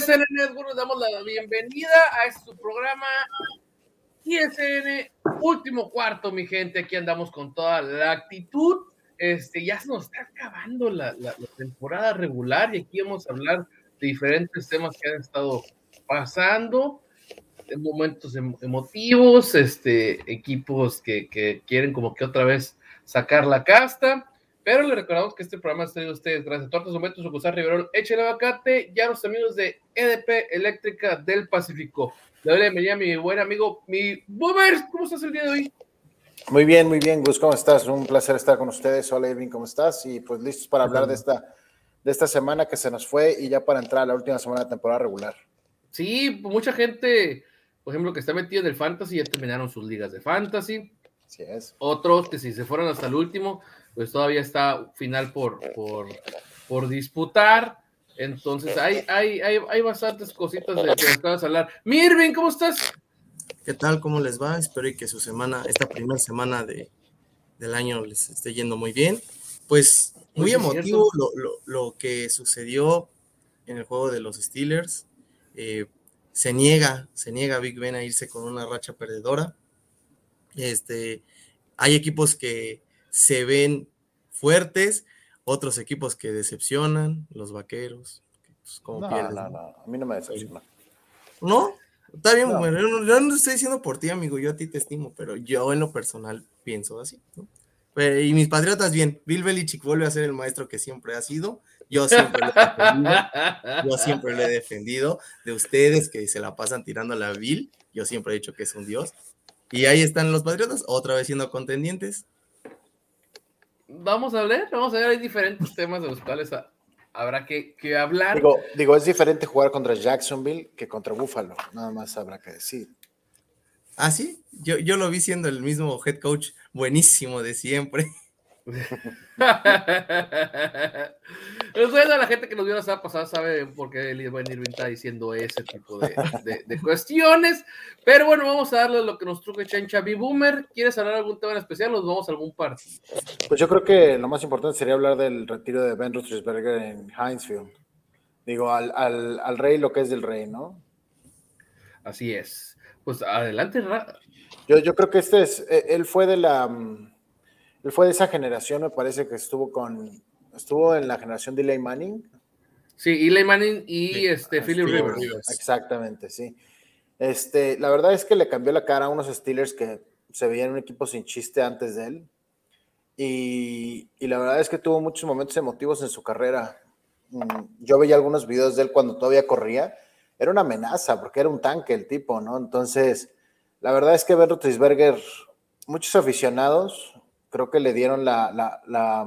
ISN Network? Damos la bienvenida a este programa ISN Último Cuarto, mi gente. Aquí andamos con toda la actitud. Este, ya se nos está acabando la, la- la temporada regular y aquí vamos a hablar de diferentes temas que han estado pasando, en momentos em- emotivos, este, equipos que, que quieren como que otra vez sacar la casta. Pero le recordamos que este programa está traído a ustedes gracias a Tortas Momentos, Sucursal Riverol, Échale Abacate y a los amigos de EDP Eléctrica del Pacífico. Le doy la bienvenida a mi buen amigo, mi Boomer. ¿Cómo estás el día de hoy? Muy bien, muy bien, Gus, ¿cómo estás? Un placer estar con ustedes. Hola, Irving, ¿cómo estás? Y pues listos para hablar de esta, de esta semana que se nos fue y ya para entrar a la última semana de temporada regular. Sí, mucha gente, por ejemplo, que está metida en el Fantasy, ya terminaron sus ligas de Fantasy. Así es. Otros que si se fueron hasta el último, pues todavía está final por, por, por disputar. Entonces, hay, hay, hay, hay bastantes cositas de, las que vamos a hablar. Mirvin, ¿cómo estás? ¿Qué tal? ¿Cómo les va? Espero y que su semana, esta primera semana de, del año les esté yendo muy bien. Pues muy Pues emotivo lo, lo- lo que sucedió en el juego de los Steelers. Eh, se niega, se niega Big Ben a irse con una racha perdedora. Este, hay equipos que se ven fuertes, otros equipos que decepcionan, los vaqueros. pues, como No, pierden, no, no, a mí no me decepciona. ¿No? Está bien, No. bueno, yo no, yo no estoy diciendo por ti, amigo, yo a ti te estimo, pero yo en lo personal pienso así, ¿no? Pero- y mis patriotas, bien, Bill Belichick vuelve a ser el maestro que siempre ha sido, yo siempre lo he defendido, yo siempre lo he defendido, de ustedes que se la pasan tirándole a Bill, yo siempre he dicho que es un dios, y ahí están los patriotas, otra vez siendo contendientes, Vamos a ver, vamos a ver, hay diferentes temas de los cuales ha- habrá que, que hablar. Digo, digo, es diferente jugar contra Jacksonville que contra Buffalo, nada más habrá que decir. ¿ah, sí? Yo, yo lo vi siendo el mismo head coach buenísimo de siempre. Ustedes, la gente que nos vio la semana pasada sabe por qué el buen Irving está diciendo ese tipo de, de- de cuestiones. Pero bueno, vamos a darle lo que nos truque Chancha B Boomer. ¿Quieres hablar de algún tema en especial? Nos vamos a algún partido. Pues yo creo que lo más importante sería hablar del retiro de Ben Roethlisberger en Hinesfield. Digo, al, al, al rey lo que es del rey, ¿no? Así es. Pues adelante, Ra- Yo, yo creo que este es, eh, él fue de la, mm, él fue de esa generación, me parece que estuvo con, estuvo en la generación de Eli Manning. Sí, Eli Manning y Sí, este ah, Philip Rivers. Rivers. Exactamente, sí. Este, la verdad es que le cambió la cara a unos Steelers que se veían un equipo sin chiste antes de él. Y, y la verdad es que tuvo muchos momentos emotivos en su carrera. Mm, Yo veía algunos videos de él cuando todavía corría. Era una amenaza porque era un tanque el tipo, ¿no? Entonces, la verdad es que Ben Roethlisberger, muchos aficionados, creo que le dieron la, la, la,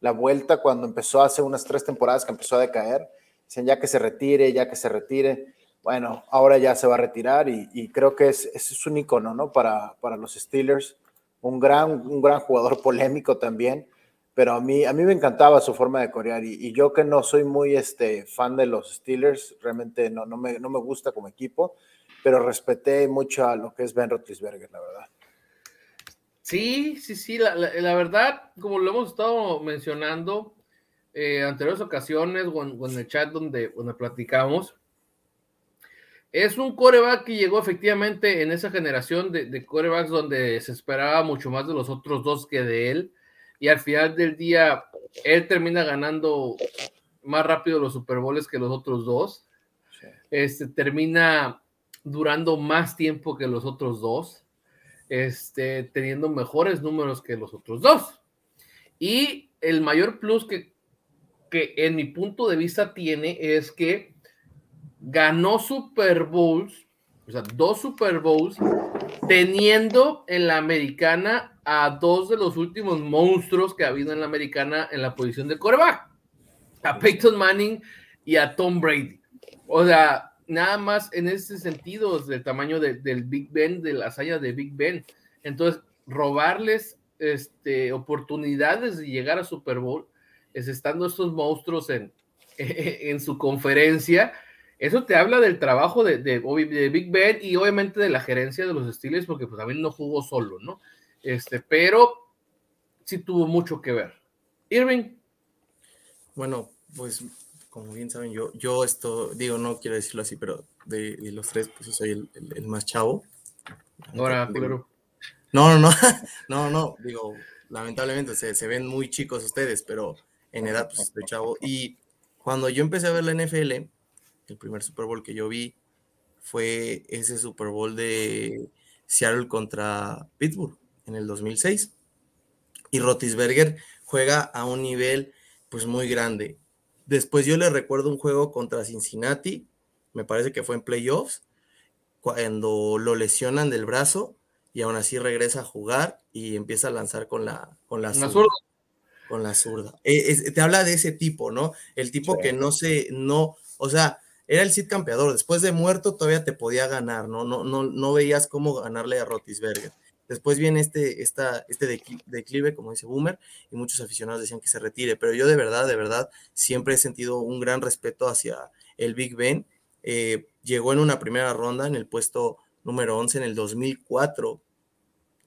la vuelta cuando empezó hace unas tres temporadas que empezó a decaer. Dicen ya que se retire, ya que se retire. Bueno, ahora ya se va a retirar y, y creo que es, es un icono, ¿no? Para, para los Steelers. Un gran, un gran jugador polémico también, pero a mí, a mí me encantaba su forma de corear y, y yo que no soy muy este, fan de los Steelers, realmente no, no, me, no me gusta como equipo, pero respeté mucho a lo que es Ben Roethlisberger, la verdad. Sí, sí, sí, la, la- la verdad, como lo hemos estado mencionando, eh, anteriores ocasiones o en, o en, el chat donde, donde platicamos. Es un coreback que llegó efectivamente en esa generación de, de corebacks donde se esperaba mucho más de los otros dos que de él. Y al final del día, él termina ganando más rápido los Super Bowls que los otros dos. Este termina durando más tiempo que los otros dos, este, teniendo mejores números que los otros dos. Y el mayor plus que, que en mi punto de vista tiene es que ganó Super Bowls, o sea, dos Super Bowls, teniendo en la americana a dos de los últimos monstruos que ha habido en la americana en la posición de coreback, a Peyton Manning y a Tom Brady. O sea, nada más en ese sentido, del tamaño de, del Big Ben, de la hazaña de Big Ben. Entonces, robarles este, oportunidades de llegar a Super Bowl, es estando estos monstruos en, en su conferencia, eso te habla del trabajo de, de, Big Ben y obviamente de la gerencia de los Steelers, porque pues también no jugó solo, ¿no? Este, pero sí tuvo mucho que ver. Irving. Bueno, pues como bien saben, yo, yo esto, digo, no quiero decirlo así, pero de, de los tres, pues yo soy el, el, el más chavo. Ahora, claro. No, no, no, no, no, digo, lamentablemente se, se, ven muy chicos ustedes, pero en edad pues estoy chavo. Y cuando yo empecé a ver la NFL, el primer Super Bowl que yo vi fue ese Super Bowl de Seattle contra Pittsburgh en el 2006. Y Rotisberger juega a un nivel pues muy grande. Después yo le recuerdo un juego contra Cincinnati, me parece que fue en playoffs, cuando lo lesionan del brazo y aún así regresa a jugar y empieza a lanzar con la, con la, zurda. zurda. Con la zurda. Es, es, te habla de ese tipo, ¿no? El tipo sí. que no se, no, o sea, era el Cid campeador. Después de muerto todavía te podía ganar, ¿no? No, no, no veías cómo ganarle a Rotisberger. Después viene este, este declive, como dice Boomer, y muchos aficionados decían que se retire, pero yo de verdad, de verdad, siempre he sentido un gran respeto hacia el Big Ben. Eh, llegó en una primera ronda en el puesto número 11 en el 2004,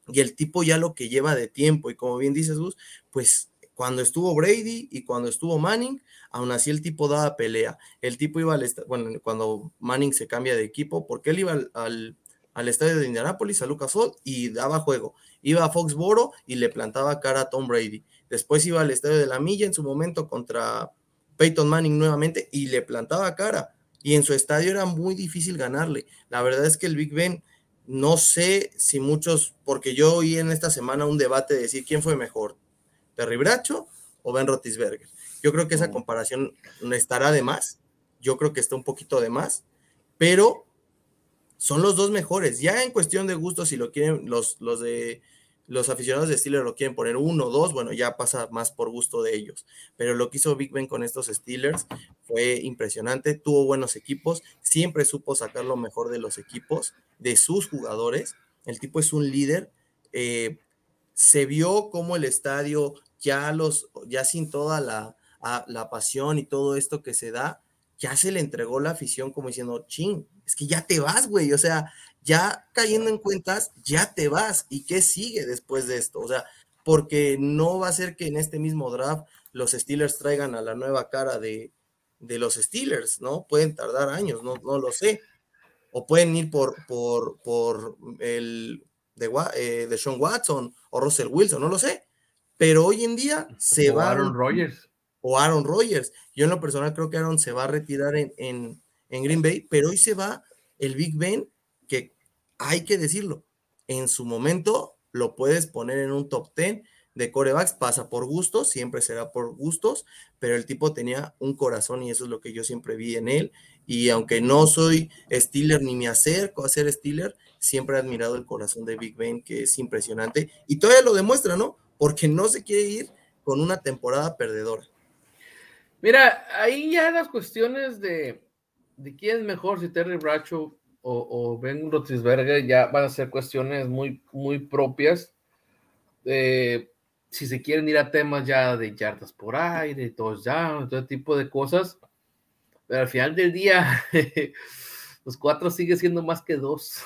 y el tipo ya lo que lleva de tiempo, y como bien dices, Gus, pues cuando estuvo Brady y cuando estuvo Manning, aún así el tipo daba pelea. El tipo iba al, bueno, cuando Manning se cambia de equipo, porque él iba al al estadio de Indianápolis, a Lucas Oil, y daba juego. Iba a Foxboro y le plantaba cara a Tom Brady. Después iba al estadio de la Milla en su momento contra Peyton Manning nuevamente y le plantaba cara. Y en su estadio era muy difícil ganarle. La verdad es que el Big Ben, no sé si muchos, porque yo oí en esta semana un debate de decir quién fue mejor, Terry Bracho o Ben Rotisberger. Yo creo que esa comparación estará de más. Yo creo que está un poquito de más, pero son los dos mejores. Ya en cuestión de gusto, si lo quieren, los, los de los aficionados de Steelers lo quieren poner uno o dos, bueno, ya pasa más por gusto de ellos. Pero lo que hizo Big Ben con estos Steelers fue impresionante, tuvo buenos equipos, siempre supo sacar lo mejor de los equipos, de sus jugadores. El tipo es un líder. Eh, se vio como el estadio, ya los, ya sin toda la, la pasión y todo esto que se da, ya se le entregó la afición como diciendo, ching, es que ya te vas, güey, o sea, ya cayendo en cuentas, ya te vas. ¿Y qué sigue después de esto? O sea, porque no va a ser que en este mismo draft los Steelers traigan a la nueva cara de, de los Steelers, ¿no? Pueden tardar años, no, no lo sé. O pueden ir por, por, por el de, eh, de Sean Watson o Russell Wilson, no lo sé. Pero hoy en día se o va. Aaron Rodgers. O Aaron Rodgers. Yo en lo personal creo que Aaron se va a retirar en, en, en Green Bay, pero hoy se va el Big Ben, que hay que decirlo, en su momento lo puedes poner en un top 10 de corebacks, pasa por gustos, siempre será por gustos, pero el tipo tenía un corazón y eso es lo que yo siempre vi en él. Y aunque no soy Steeler ni me acerco a ser Steeler, siempre he admirado el corazón de Big Ben, que es impresionante. Y todavía lo demuestra, ¿no? Porque no se quiere ir con una temporada perdedora. Mira, ahí ya las cuestiones de, de quién es mejor, si Terry Bradshaw o, o, Ben Roethlisberger, ya van a ser cuestiones muy, muy propias. Eh, si se quieren ir a temas ya de yardas por aire, ya, todo tipo de cosas, pero al final del día, los cuatro sigue siendo más que dos.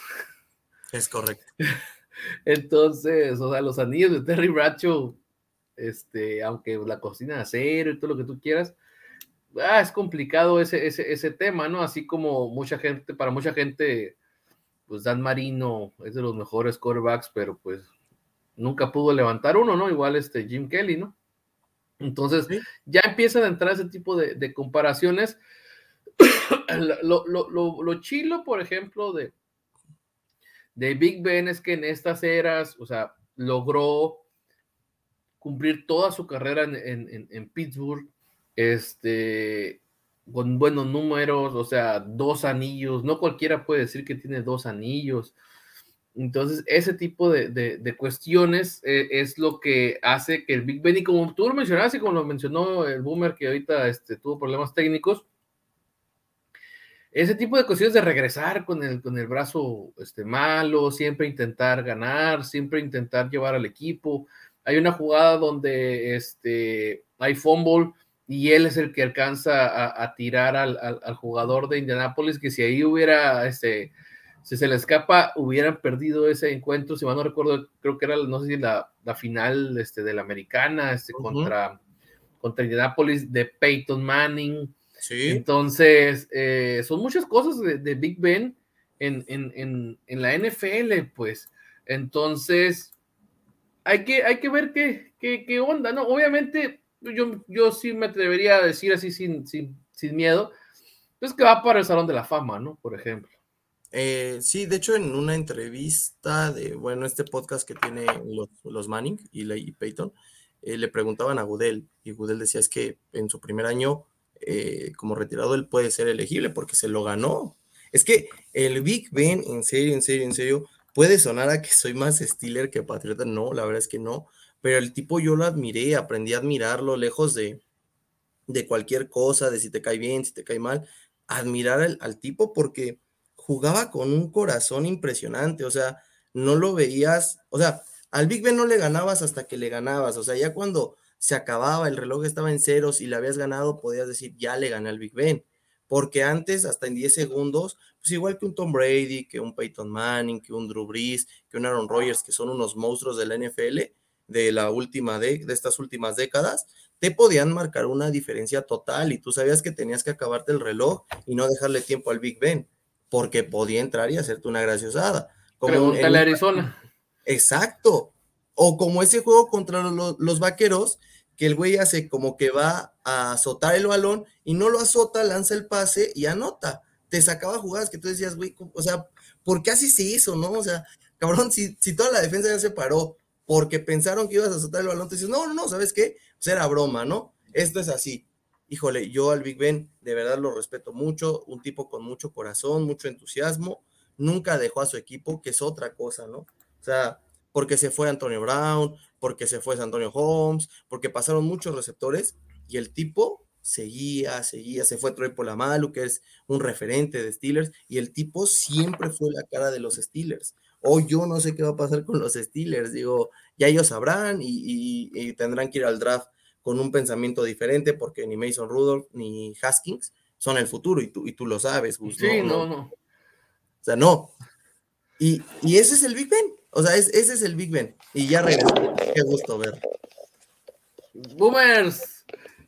Es correcto. Entonces, o sea, los anillos de Terry Bradshaw este, aunque la cocina de acero y todo lo que tú quieras, ah, es complicado ese, ese, ese tema, ¿no? Así como mucha gente, para mucha gente, pues Dan Marino es de los mejores quarterbacks, pero pues nunca pudo levantar uno, ¿no? Igual este Jim Kelly, ¿no? Entonces, ya empiezan a entrar ese tipo de, de comparaciones. lo, lo, lo, lo, chilo, por ejemplo, de, de Big Ben es que en estas eras, o sea, logró cumplir toda su carrera en, en, en Pittsburgh, este, con buenos números, o sea, dos anillos, no cualquiera puede decir que tiene dos anillos. Entonces, ese tipo de, de, cuestiones eh, es lo que hace que el Big Ben, y como tú lo mencionaste, como lo mencionó el Boomer, que ahorita este, tuvo problemas técnicos, ese tipo de cuestiones de regresar con el, con el brazo este, malo, siempre intentar ganar, siempre intentar llevar al equipo. Hay una jugada donde este, hay fumble y él es el que alcanza a, a tirar al, al, al, jugador de Indianapolis, que si ahí hubiera, este, si se le escapa, hubieran perdido ese encuentro, si mal no recuerdo, creo que era, no sé si la, la final este, de la americana, este, uh -huh. contra, contra Indianapolis de Peyton Manning Sí. Entonces, eh, son muchas cosas de, de Big Ben en, en, en, en, la NFL, pues. Entonces, hay que, hay que ver qué, qué, qué onda, ¿no? Obviamente, yo, yo sí me atrevería a decir así sin, sin, sin miedo, pues que va para el Salón de la Fama, ¿no? Por ejemplo. Eh, sí, de hecho, en una entrevista de, bueno, este podcast que tiene los, Manning y, y Peyton, eh, le preguntaban a Goodell, y Goodell decía, es que en su primer año eh, como retirado él puede ser elegible porque se lo ganó. Es que el Big Ben, en serio, en serio, en serio, puede sonar a que soy más Steeler que Patriota. No, la verdad es que no. Pero el tipo yo lo admiré, aprendí a admirarlo lejos de, de cualquier cosa, de si te cae bien, si te cae mal. Admirar al, al tipo porque jugaba con un corazón impresionante. O sea, no lo veías. O sea, al Big Ben no le ganabas hasta que le ganabas. O sea, ya cuando se acababa, el reloj estaba en ceros y le habías ganado, podías decir, ya le gané al Big Ben. Porque antes, hasta en 10 segundos, pues igual que un Tom Brady, que un Peyton Manning, que un Drew Brees, que un Aaron Rodgers, que son unos monstruos de la NFL de la última de, de estas últimas décadas, te podían marcar una diferencia total y tú sabías que tenías que acabarte el reloj y no dejarle tiempo al Big Ben, porque podía entrar y hacerte una graciosada. Como Pregúntale a Arizona. Exacto. O como ese juego contra los, los vaqueros, que el güey hace como que va a azotar el balón y no lo azota, lanza el pase y anota. Te sacaba jugadas que tú decías, güey, o sea, ¿por qué así se hizo, no? O sea, cabrón, si, si toda la defensa ya se paró porque pensaron que ibas a azotar el balón, te dices, no, no, no, ¿sabes qué? Pues era broma, ¿no? Esto es así. Híjole, yo al Big Ben de verdad lo respeto mucho, un tipo con mucho corazón, mucho entusiasmo, nunca dejó a su equipo, que es otra cosa, ¿no? O sea, porque se fue Antonio Brown, porque se fue Antonio Holmes, porque pasaron muchos receptores y el tipo seguía, seguía, se fue Troy Polamalu, que es un referente de Steelers, y el tipo siempre fue la cara de los Steelers. Hoy yo no sé qué va a pasar con los Steelers, digo, ya ellos sabrán y, y, y tendrán que ir al draft con un pensamiento diferente, porque ni Mason Rudolph ni Haskins son el futuro, y tú, y tú lo sabes, Gus, Sí, no, no. no. O sea, no. Y, y ese es el Big Ben. O sea, es, ese es el Big Ben. Y ya regresó. Qué gusto ver. Boomers,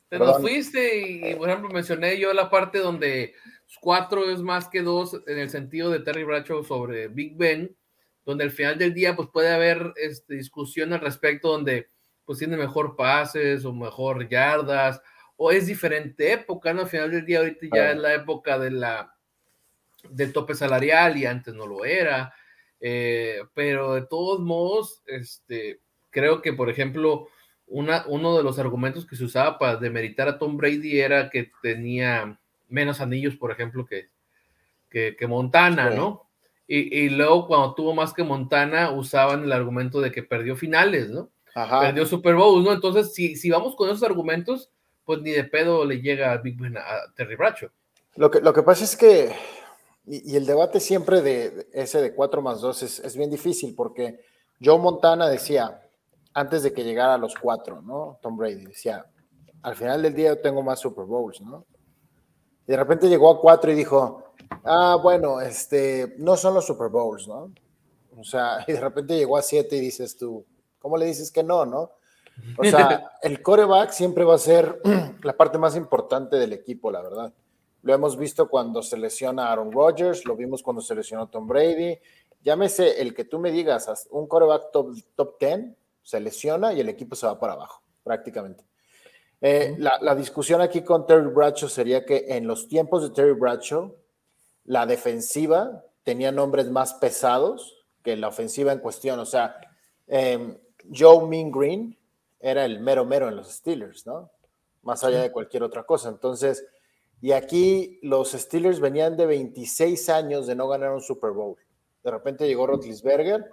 te nos fuiste y, por ejemplo, mencioné yo la parte donde cuatro es más que dos en el sentido de Terry Bradshaw sobre Big Ben, donde al final del día pues puede haber este, discusión al respecto donde pues tiene mejor pases o mejor yardas o es diferente época, ¿no? Al final del día ahorita ya es la época de la del tope salarial y antes no lo era. Eh, pero de todos modos, este, creo que, por ejemplo, una, uno de los argumentos que se usaba para demeritar a Tom Brady era que tenía menos anillos, por ejemplo, que, que, que Montana. ¿no? Y, y, luego cuando tuvo más que Montana, usaban el argumento de que perdió finales, ¿no? Ajá. Perdió Super Bowl, ¿no? Entonces, si, si vamos con esos argumentos, pues ni de pedo le llega a Big Ben a Terry Bracho. Lo que, lo que pasa es que y, y, el debate siempre de, de ese de 4 más 2 es, es, bien difícil porque Joe Montana decía, antes de que llegara a los 4, ¿no? Tom Brady decía, al final del día yo tengo más Super Bowls, ¿no? Y de repente llegó a 4 y dijo, ah, bueno, este, no son los Super Bowls, ¿no? O sea, y de repente llegó a 7 y dices tú, ¿cómo le dices que no, no? O sea, el coreback siempre va a ser la parte más importante del equipo, la verdad. Lo hemos visto cuando se lesiona Aaron Rodgers, lo vimos cuando se lesionó Tom Brady. Llámese el que tú me digas, un coreback top, top 10 se lesiona y el equipo se va para abajo, prácticamente. Eh, la, la, discusión aquí con Terry Bradshaw sería que en los tiempos de Terry Bradshaw, la defensiva tenía nombres más pesados que la ofensiva en cuestión. O sea, eh, Joe Mean Green era el mero mero en los Steelers, ¿no? Más allá de cualquier otra cosa. Entonces, y aquí los Steelers venían de 26 años de no ganar un Super Bowl. De repente llegó Rotlisberger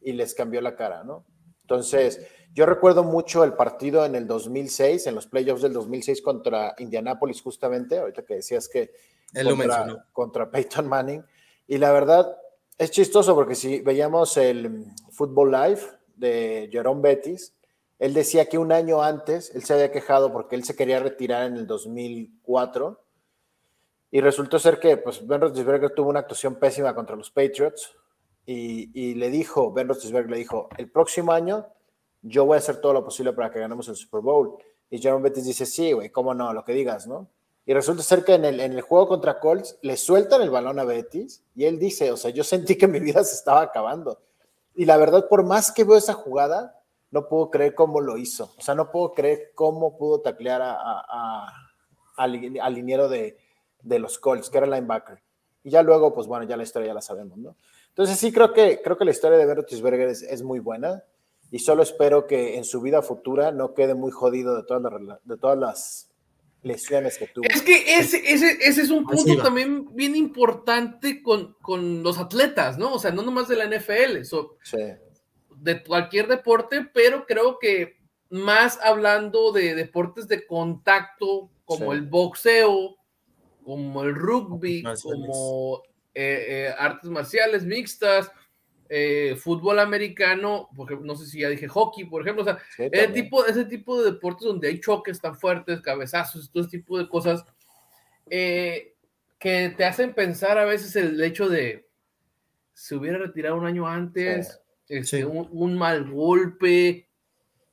y les cambió la cara, ¿no? Entonces, yo recuerdo mucho el partido en el 2006, en los playoffs del 2006 contra Indianapolis, justamente, ahorita que decías que Él contra, contra Peyton Manning. Y la verdad, es chistoso porque si veíamos el Football Live de Jerome Bettis, él decía que un año antes él se había quejado porque él se quería retirar en el 2004 y resultó ser que pues, Ben Roethlisberger tuvo una actuación pésima contra los Patriots y, y, le dijo, Ben Roethlisberger le dijo, el próximo año yo voy a hacer todo lo posible para que ganemos el Super Bowl. Y Jerome Bettis dice, sí, güey, cómo no, lo que digas, ¿no? Y resulta ser que en el, en el juego contra Colts le sueltan el balón a Bettis y él dice, o sea, yo sentí que mi vida se estaba acabando. Y la verdad, por más que veo esa jugada, no puedo creer cómo lo hizo. O sea, no puedo creer cómo pudo taclear a, a, al, al liniero de, de los Colts, que era linebacker. Y ya luego, pues bueno, ya la historia ya la sabemos, ¿no? Entonces sí creo que, creo que la historia de Ben Roethlisberger es, es, muy buena y solo espero que en su vida futura no quede muy jodido de todas de todas las lesiones que tuvo. Es que ese, ese, ese es un punto también bien importante con, con, los atletas, ¿no? O sea, no nomás de la NFL, so, sí. de cualquier deporte, pero creo que más hablando de deportes de contacto como sí. el boxeo, como el rugby, como eh, eh, artes marciales mixtas, eh, fútbol americano, porque no sé si ya dije hockey, por ejemplo, o sea, sí, ese, tipo, ese tipo de deportes donde hay choques tan fuertes, cabezazos, todo ese tipo de cosas, eh, que te hacen pensar a veces el hecho de se hubiera retirado un año antes, sí. Este, un, un, mal golpe,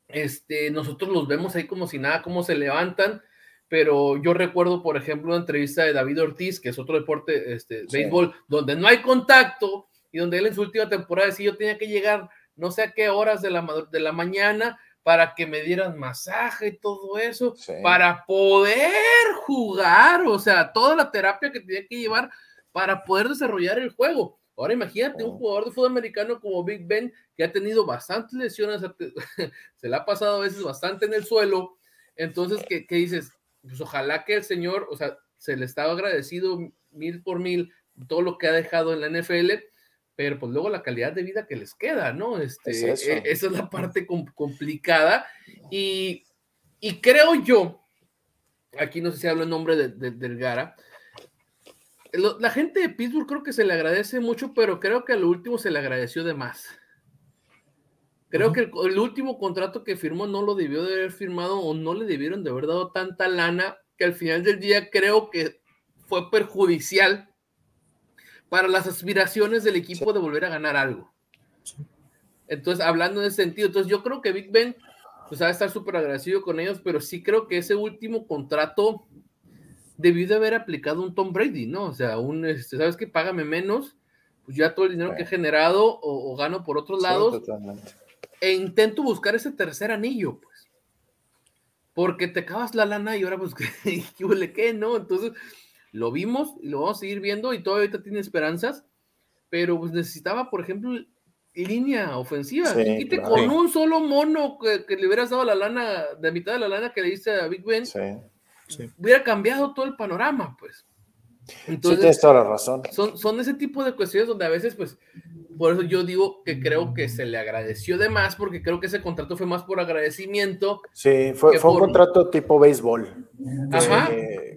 este, nosotros los vemos ahí como si nada, cómo se levantan, pero yo recuerdo, por ejemplo, una entrevista de David Ortiz, que es otro deporte, este, sí. béisbol, donde no hay contacto y donde él en su última temporada decía, yo tenía que llegar no sé a qué horas de la, de la mañana para que me dieran masaje y todo eso, sí. para poder jugar, o sea, toda la terapia que tenía que llevar para poder desarrollar el juego. Ahora imagínate oh. un jugador de fútbol americano como Big Ben, que ha tenido bastantes lesiones, se le ha pasado a veces bastante en el suelo, entonces, ¿qué, qué dices? pues ojalá que el señor, o sea, se le estaba agradecido mil por mil todo lo que ha dejado en la NFL, pero pues luego la calidad de vida que les queda, ¿no? Este, es. Eh, esa es la parte com complicada y, y, creo yo, aquí no sé si hablo en nombre de, de, del Gara, lo, la gente de Pittsburgh creo que se le agradece mucho, pero creo que a lo último se le agradeció de más. Creo uh -huh. que el, el, último contrato que firmó no lo debió de haber firmado o no le debieron de haber dado tanta lana que al final del día creo que fue perjudicial para las aspiraciones del equipo sí. de volver a ganar algo. Entonces, hablando en ese sentido, entonces yo creo que Big Ben pues va a estar súper agradecido con ellos, pero sí creo que ese último contrato debió de haber aplicado un Tom Brady, ¿no? O sea, un, este, ¿sabes qué? Págame menos, pues ya todo el dinero sí. que he generado o, o, gano por otros lados. Totalmente e intento buscar ese tercer anillo, pues. Porque te acabas la lana y ahora pues, ¿qué qué? ¿No? Entonces, lo vimos y lo vamos a seguir viendo y todavía ahorita tiene esperanzas, pero pues necesitaba, por ejemplo, línea ofensiva. Sí, claro. con un solo mono que, que, le hubieras dado la lana, de mitad de la lana que le diste a Big Ben, sí, sí. hubiera cambiado todo el panorama, pues. Entonces, sí, tienes toda la razón. Son, son ese tipo de cuestiones donde a veces, pues, por eso yo digo que creo que se le agradeció de más, porque creo que ese contrato fue más por agradecimiento. Sí, fue, fue un contrato tipo béisbol. Que,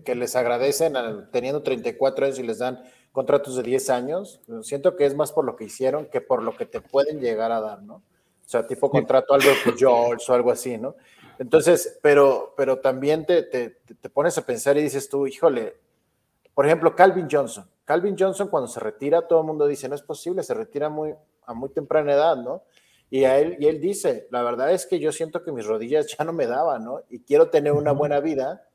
que, les agradecen teniendo 34 años y les dan contratos de 10 años. Siento que es más por lo que hicieron que por lo que te pueden llegar a dar, ¿no? O sea, tipo contrato Albert Pujols o algo así, ¿no? Entonces, pero, pero también te, te, te pones a pensar y dices tú, híjole, por ejemplo, Calvin Johnson Calvin Johnson cuando se retira, todo el mundo dice, no es posible, se retira muy, a muy temprana edad, ¿no? Y, a él, y él dice, la verdad es que yo siento que mis rodillas ya no me daban, ¿no? Y quiero tener una buena vida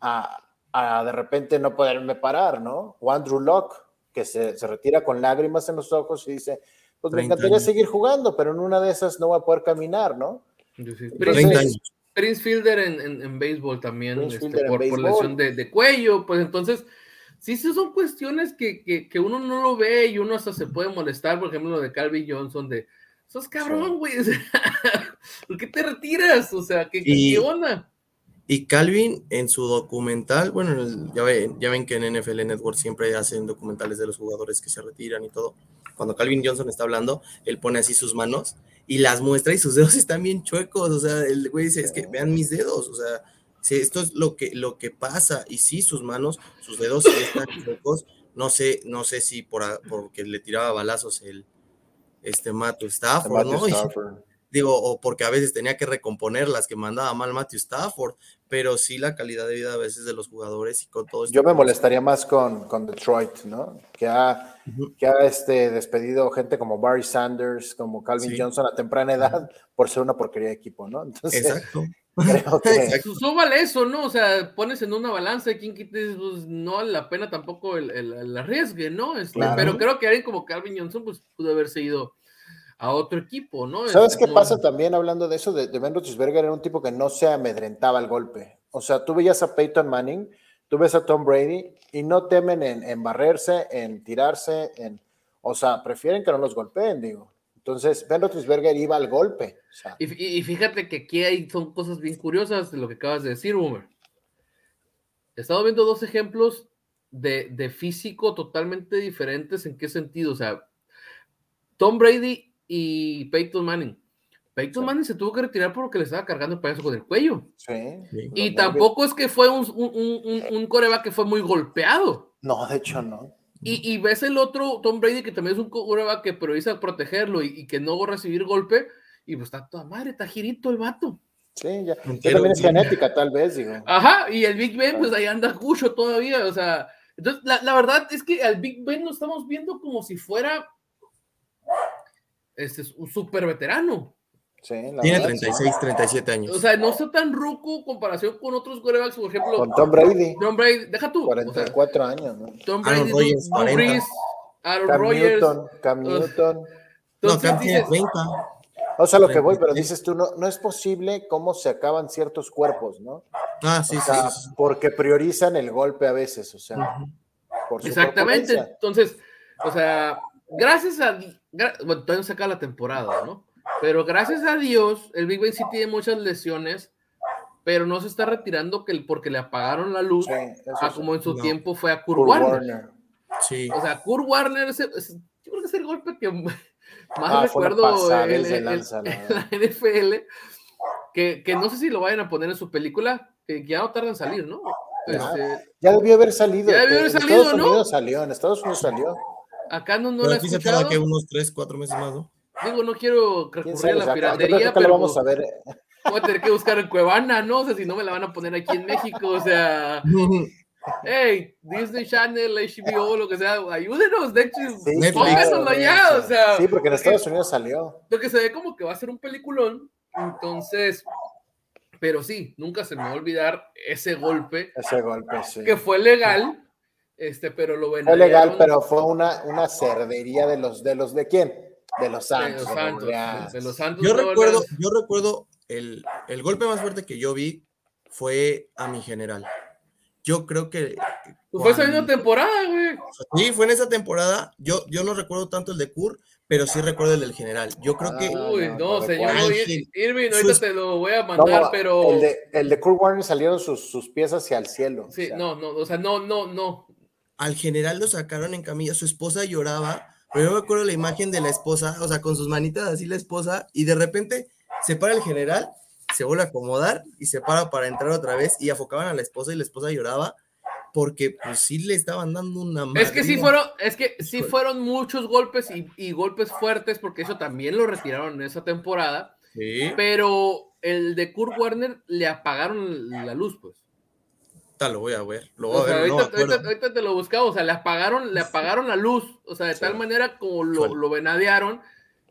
a, a de repente no poderme parar, ¿no? O Andrew Locke, que se, se retira con lágrimas en los ojos y dice, pues me 30 encantaría años. seguir jugando, pero en una de esas no voy a poder caminar, ¿no? Sí. Entonces, 30 años. Prince Fielder en, en, en béisbol también, este, Fielder en por, por lesión de, de cuello, pues entonces, sí, sí son cuestiones que, que, que uno no lo ve y uno hasta se puede molestar, por ejemplo, lo de Calvin Johnson, de, sos cabrón, güey, sea, ¿por qué te retiras? O sea, ¿qué, Y- qué onda? Y Calvin en su documental, bueno, ya, ven, ya ven que en NFL Network siempre hacen documentales de los jugadores que se retiran y todo. Cuando Calvin Johnson está hablando, él pone así sus manos y las muestra y sus dedos están bien chuecos. O sea, el güey dice, es que vean mis dedos. O sea, sí, esto es lo que, lo que pasa. Y sí, sus manos, sus dedos sí están chuecos. No sé, no sé si por, porque le tiraba balazos el este Matthew Stafford, Matthew ¿no? Stafford. Digo, o porque a veces tenía que recomponer las que mandaba mal Matthew Stafford, pero sí la calidad de vida a veces de los jugadores y con todo esto. Yo me molestaría más con, con Detroit, ¿no? Que ha, que ha este, despedido gente como Barry Sanders, como Calvin Sí. Johnson a temprana edad por ser una porquería de equipo, ¿no? Entonces, Exacto. creo que Exacto. Pues, súbale eso, ¿no? O sea, pones en una balanza y quien quite, pues no vale la pena tampoco el, el, el arriesgue, ¿no? Este, Claro. Pero creo que alguien como Calvin Johnson, pues pudo haberse ido a otro equipo, ¿no? ¿Sabes qué como- pasa también hablando de eso? De, de Ben Roethlisberger era un tipo que no se amedrentaba al golpe. O sea, tú veías a Peyton Manning, tú ves a Tom Brady y no temen en, en barrerse, en tirarse, en, o sea, prefieren que no los golpeen, digo. Entonces, Ben Roethlisberger iba al golpe. O sea, Y, y- y fíjate que aquí hay, son cosas bien curiosas de lo que acabas de decir, Boomer. He estado viendo dos ejemplos de, de físico totalmente diferentes. ¿En qué sentido? O sea, Tom Brady y Peyton Manning. Peyton Sí. Manning se tuvo que retirar porque le estaba cargando el payaso con el cuello. sí. Sí. Y tampoco es que fue un, un, un, un coreback que fue muy golpeado. No, de hecho no. Y, y ves el otro, Tom Brady, que también es un coreback que prioriza protegerlo y, y que no va a recibir golpe. Y pues está toda madre, está girito el vato. Sí, ya. Entero, también es genética, tal vez, digo. Ajá, y el Big Ben, pues ahí anda cucho todavía, o sea, entonces la, la verdad es que al Big Ben lo estamos viendo como si fuera este, un súper veterano. Sí, la Tiene verdad, sí. 36, 37 años. O sea, no está tan ruco en comparación con otros quarterbacks, por ejemplo, Con Tom Brady, Tom Brady, deja tú, o sea, 44 años, ¿no? Tom Aaron Brady, Rodgers, Drew 40. Brees, Aaron Cam Rodgers, Newton, Cam. Newton. no, Cam tiene dices, 30. O sea, lo que voy, pero 36. dices tú, no, no es posible cómo se acaban ciertos cuerpos, ¿no? Ah, sí, O sí, sea, sí, sí. porque priorizan el golpe a veces, o sea, Ujú. por su Exactamente. Entonces, o sea, gracias a. bueno, todavía no se acaba la temporada, ¿no? Pero gracias a Dios, el Big Ben sí tiene muchas lesiones, pero no se está retirando que el, porque le apagaron la luz, Sí, a como en su No. tiempo fue a Kurt, Kurt Warner. Warner. Sí. O sea, Kurt Warner, ese- ese- yo creo que es el golpe que más Ah, recuerdo en, de en- lanza, la en la NFL, que, que no sé si lo vayan a poner en su película, que ya no tarda en salir, ¿no? Ya. Este, Ya debió haber salido. Ya debió haber en salido, Estados ¿no? Unidos salió, en Estados Unidos salió. Acá no, no Pero la he aquí se tarda escuchado. que unos 3, 4 meses más, ¿no? Digo, no quiero ¿Quién recurrir a la yo piratería, lo pero vamos a ver. voy a tener que buscar en Cuevana, ¿no? O sea, si no me la van a poner aquí en México, o sea, hey, Disney Channel, HBO, lo que sea, ayúdenos, de hecho, Sí, Netflix. pónganoslo ya, sí. o sea, Sí, porque en Estados Unidos salió. porque se ve como que va a ser un peliculón, entonces, pero sí, nunca se me va a olvidar ese golpe, Ese golpe, sí. que fue legal, este, pero lo ven. Fue legal, pero fue una, una cerdería de los, de los, ¿de quién? De los Santos. de Santos, los Santos. Yo recuerdo, yo recuerdo el, el golpe más fuerte que yo vi fue a mi general. Yo creo que. Pues fue esa misma temporada, güey. Sí, fue en esa temporada. Yo, yo no recuerdo tanto el de Kur, pero sí recuerdo el del general. Yo creo que. Ah, Uy, no, señor Irving, Sus- ahorita te lo voy a No, mandar, pero. el, de, el de Kurt Warner salieron sus, sus pies hacia el cielo. Sí, o sea, no, no, o sea, no, no, no. Al general lo sacaron en camilla, su esposa lloraba, pero yo me acuerdo la imagen de la esposa, o sea, con sus manitas así la esposa, y de repente se para el general, se vuelve a acomodar y se para para entrar otra vez y afocaban a la esposa y la esposa lloraba porque pues sí le estaban dando una Es que sí fueron, es que sí fueron muchos golpes y, y golpes fuertes, porque eso también lo retiraron en esa temporada. Sí, Pero el de Kurt Warner le apagaron la luz, pues. Lo voy a ver, lo voy O a sea, ver, no me ahorita, ahorita- ahorita te lo buscaba, o sea, le apagaron, le apagaron la luz, o sea, de Sí. tal manera como lo, lo venadearon,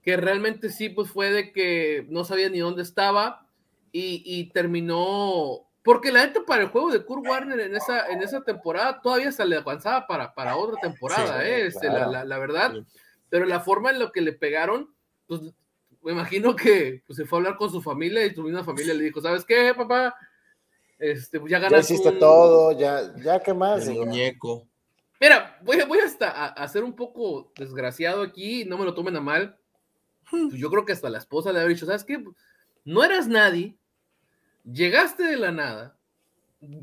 que realmente sí, pues fue de que no sabía ni dónde estaba y, y terminó, porque la neta para el juego de Kurt Warner en esa, en esa temporada todavía se le avanzaba para, para otra temporada, Sí, ¿eh? Este, claro. la, la- la verdad, Sí. pero la forma en la que le pegaron, pues me imagino que pues, se fue a hablar con su familia y su misma familia le dijo, ¿sabes qué, papá? Este, pues ya Ya ganaste hiciste un- todo, ya, ya qué más. El muñeco. Mira, voy, a- voy hasta a, a ser un poco desgraciado aquí, no me lo tomen a mal. Hmm. Pues yo creo que hasta la esposa le habría dicho, ¿sabes qué? No eras nadie, llegaste de la nada,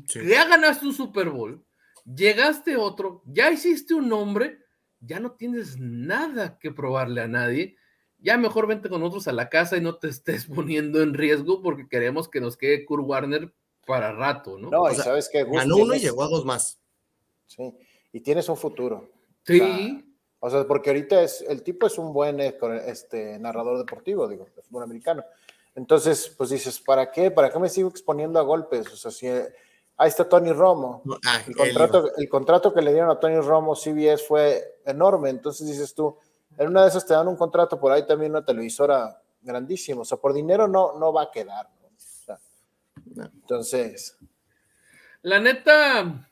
Sí. ya ganaste un Super Bowl, llegaste otro, ya hiciste un nombre, ya no tienes nada que probarle a nadie. Ya mejor vente con nosotros a la casa y no te estés poniendo en riesgo porque queremos que nos quede Kurt Warner para rato, ¿no? No, O y sea, sabes que Ganó uno y llegó a dos más. Sí, y tienes un futuro. sí, O sea, porque ahorita es, el tipo es un buen eh, este, narrador deportivo, digo, de fútbol americano. Entonces, pues dices, ¿para qué? ¿Para qué me sigo exponiendo a golpes? O sea, si eh, ahí está Tony Romo. Ah, El contrato, el contrato que le dieron a Tony Romo, CBS, fue enorme. Entonces dices tú, en una de esas te dan un contrato por ahí también una televisora grandísima. O sea, por dinero no, no va a quedar. Entonces, La neta,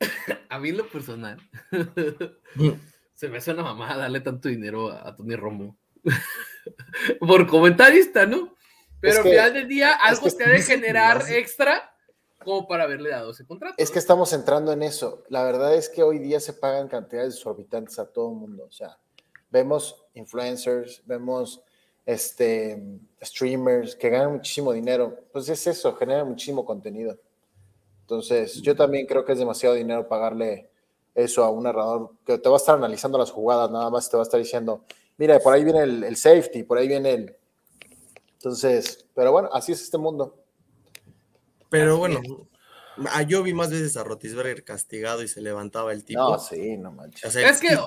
a mí en lo personal, se me hace una mamada darle tanto dinero a, a Tony Romo. Por comentarista, ¿no? Pero Es al que- final del día, algo que te ha de que generar extra como para haberle dado ese contrato. es que estamos entrando en eso. La verdad es que hoy día se pagan cantidades exorbitantes a todo el mundo. O sea, vemos influencers, vemos este, streamers que ganan muchísimo dinero. Pues es eso, genera muchísimo contenido. Entonces, yo también creo que es demasiado dinero pagarle eso a un narrador que te va a estar analizando las jugadas, nada más te va a estar diciendo, mira, por ahí viene el, el safety, por ahí viene el... Entonces, pero bueno, así es este mundo. Pero Así bueno, ah, yo vi más veces a Rotisberger castigado y se levantaba el tipo. No, sí, no manches. O sea, Es que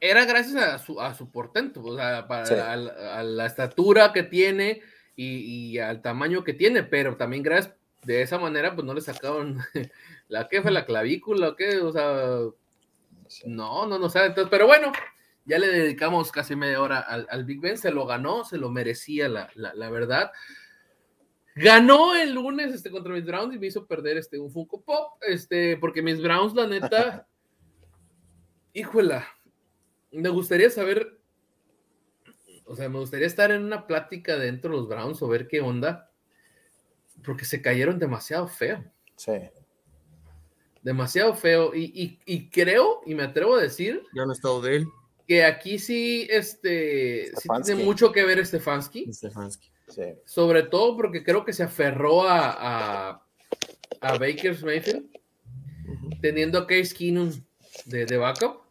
era gracias a su, a su portento, o sea, para Sí. a, la- a la estatura que tiene y, y al tamaño que tiene, pero también gracias de esa manera, pues no le sacaron la que fue la clavícula o qué, o sea, Sí. no, no, no sabe. Entonces, pero bueno, ya le dedicamos casi media hora al, al Big Ben, se lo ganó, se lo merecía, la, la, la verdad. Ganó el lunes este, contra mis Browns y me hizo perder este, un Funko Pop, este, porque mis Browns, la neta, híjola, me gustaría saber, o sea, me gustaría estar en una plática dentro de los Browns o ver qué onda, porque se cayeron demasiado feo, Sí. demasiado feo, y, y- y creo, y me atrevo a decir, ya no he estado de él, que aquí sí, este, sí tiene mucho que ver Stefanski, Stefanski. Sí. sobre todo porque creo que se aferró a, a, a Baker's Mayfield, teniendo a Case Keenum de, de backup.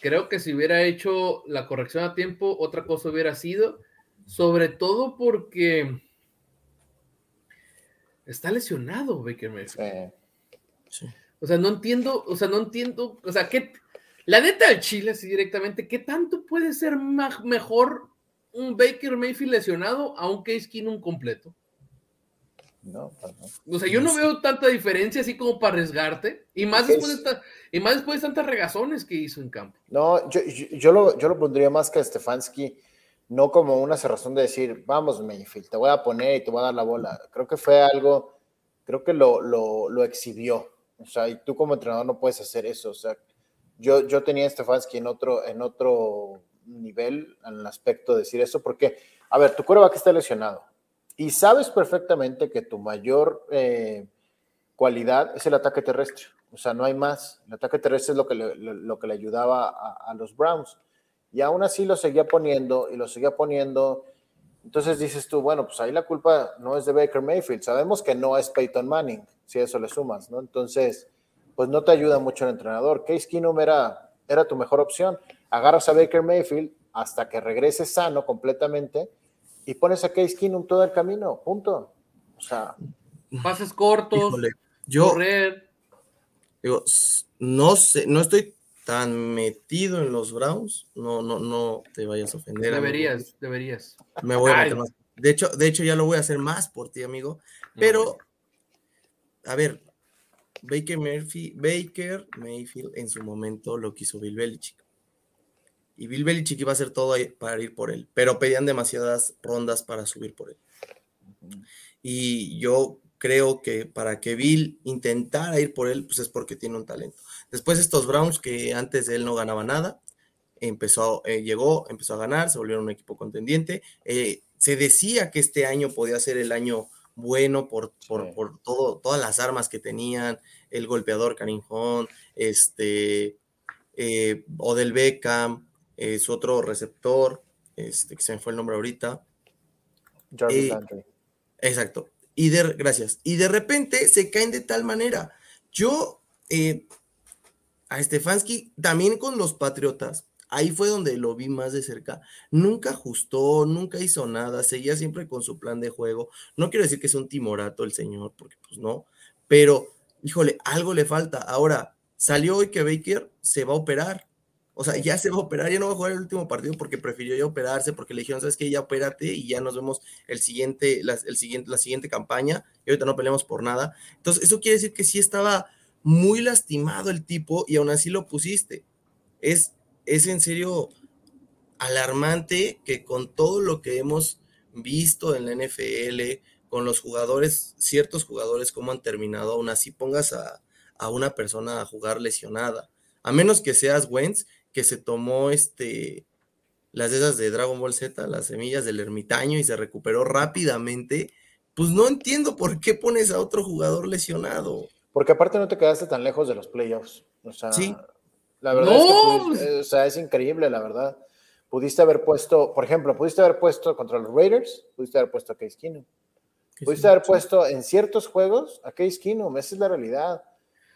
Creo que si hubiera hecho la corrección a tiempo, otra cosa hubiera sido, sobre todo porque está lesionado Baker Mayfield. Sí. Sí. O sea, no entiendo, o sea, no entiendo, o sea, ¿qué, la neta del Chile, así directamente, ¿qué tanto puede ser mejor un Baker Mayfield lesionado a un Case Keenum completo? No. O sea, yo no veo tanta diferencia así como para arriesgarte, y más después de, ta- y más después de tantas regazones que hizo en campo. No, yo, yo, yo lo, yo lo pondría más que a Stefanski, no como una cerrazón de decir, vamos, Mayfield, te voy a poner y te voy a dar la bola. Creo que fue algo, creo que lo, lo, lo exhibió. O sea, y tú como entrenador no puedes hacer eso. O sea, yo, yo tenía a Stefanski en otro, en otro nivel en el aspecto de decir eso, porque, a ver, tu que está lesionado y sabes perfectamente que tu mayor eh, cualidad es el ataque terrestre. O sea, no hay más. El ataque terrestre es lo que le, lo, que le ayudaba a, los Browns. Y aún así lo seguía poniendo y lo seguía poniendo. Entonces dices tú, bueno, pues ahí la culpa no es de Baker Mayfield. Sabemos que no es Peyton Manning, si eso le sumas, ¿no? Entonces, pues no te ayuda mucho el entrenador. Case Keenum era, era tu mejor opción. Agarras a Baker Mayfield hasta que regrese sano completamente y pones a Case Keenum todo el camino, punto. O sea, pases cortos, Híjole, yo correr. digo, no sé, no estoy tan metido en los Browns, no, no, no te vayas a ofender. amigo. Deberías, deberías. Me voy a meter más. De hecho, de hecho, ya lo voy a hacer más por ti, amigo. Pero, a ver, Baker, Murphy, Baker Mayfield en su momento lo quiso Bill Belichick. Y Bill Belichick iba a hacer todo para ir por él, pero pedían demasiadas rondas para subir por él. Y yo creo que para que Bill intentara ir por él, pues es porque tiene un talento. Después estos Browns que antes de él no ganaba nada, empezó, eh, llegó, empezó a ganar, se volvieron un equipo contendiente. Eh, se decía que este año podía ser el año bueno por, por, todo, todas las armas que tenían, el golpeador Karim Hunt, este, eh, Odell Beckham, su otro receptor, este, que se me fue el nombre ahorita. Jarvis Exacto. Y de, gracias. Y de repente se caen de tal manera. Yo, a Stefanski, también con los Patriotas, ahí fue donde lo vi más de cerca. Nunca ajustó, nunca hizo nada, seguía siempre con su plan de juego. No quiero decir que es un timorato el señor, porque pues no, pero híjole, algo le falta. Ahora, salió hoy que Baker se va a operar. O sea, ya se va a operar, ya no va a jugar el último partido porque prefirió ya operarse, porque le dijeron, ¿sabes qué? Ya opérate y ya nos vemos el siguiente, la, el siguiente, la siguiente campaña y ahorita no peleamos por nada. Entonces, eso quiere decir que sí estaba muy lastimado el tipo y aún así lo pusiste. Es, es en serio alarmante que con todo lo que hemos visto en la NFL, con los jugadores, ciertos jugadores, cómo han terminado, aún así pongas a, una persona a jugar lesionada. A menos que seas Wentz, que se tomó este, las esas de Dragon Ball Z, las semillas del ermitaño y se recuperó rápidamente, pues no entiendo por qué pones a otro jugador lesionado. Porque aparte no te quedaste tan lejos de los playoffs. O sea, sí. La verdad es que o sea, es increíble, la verdad. Pudiste haber puesto, por ejemplo, pudiste haber puesto contra los Raiders, pudiste haber puesto a Case Keenum. Pudiste haber puesto en ciertos juegos a Case Keenum, esa es la realidad.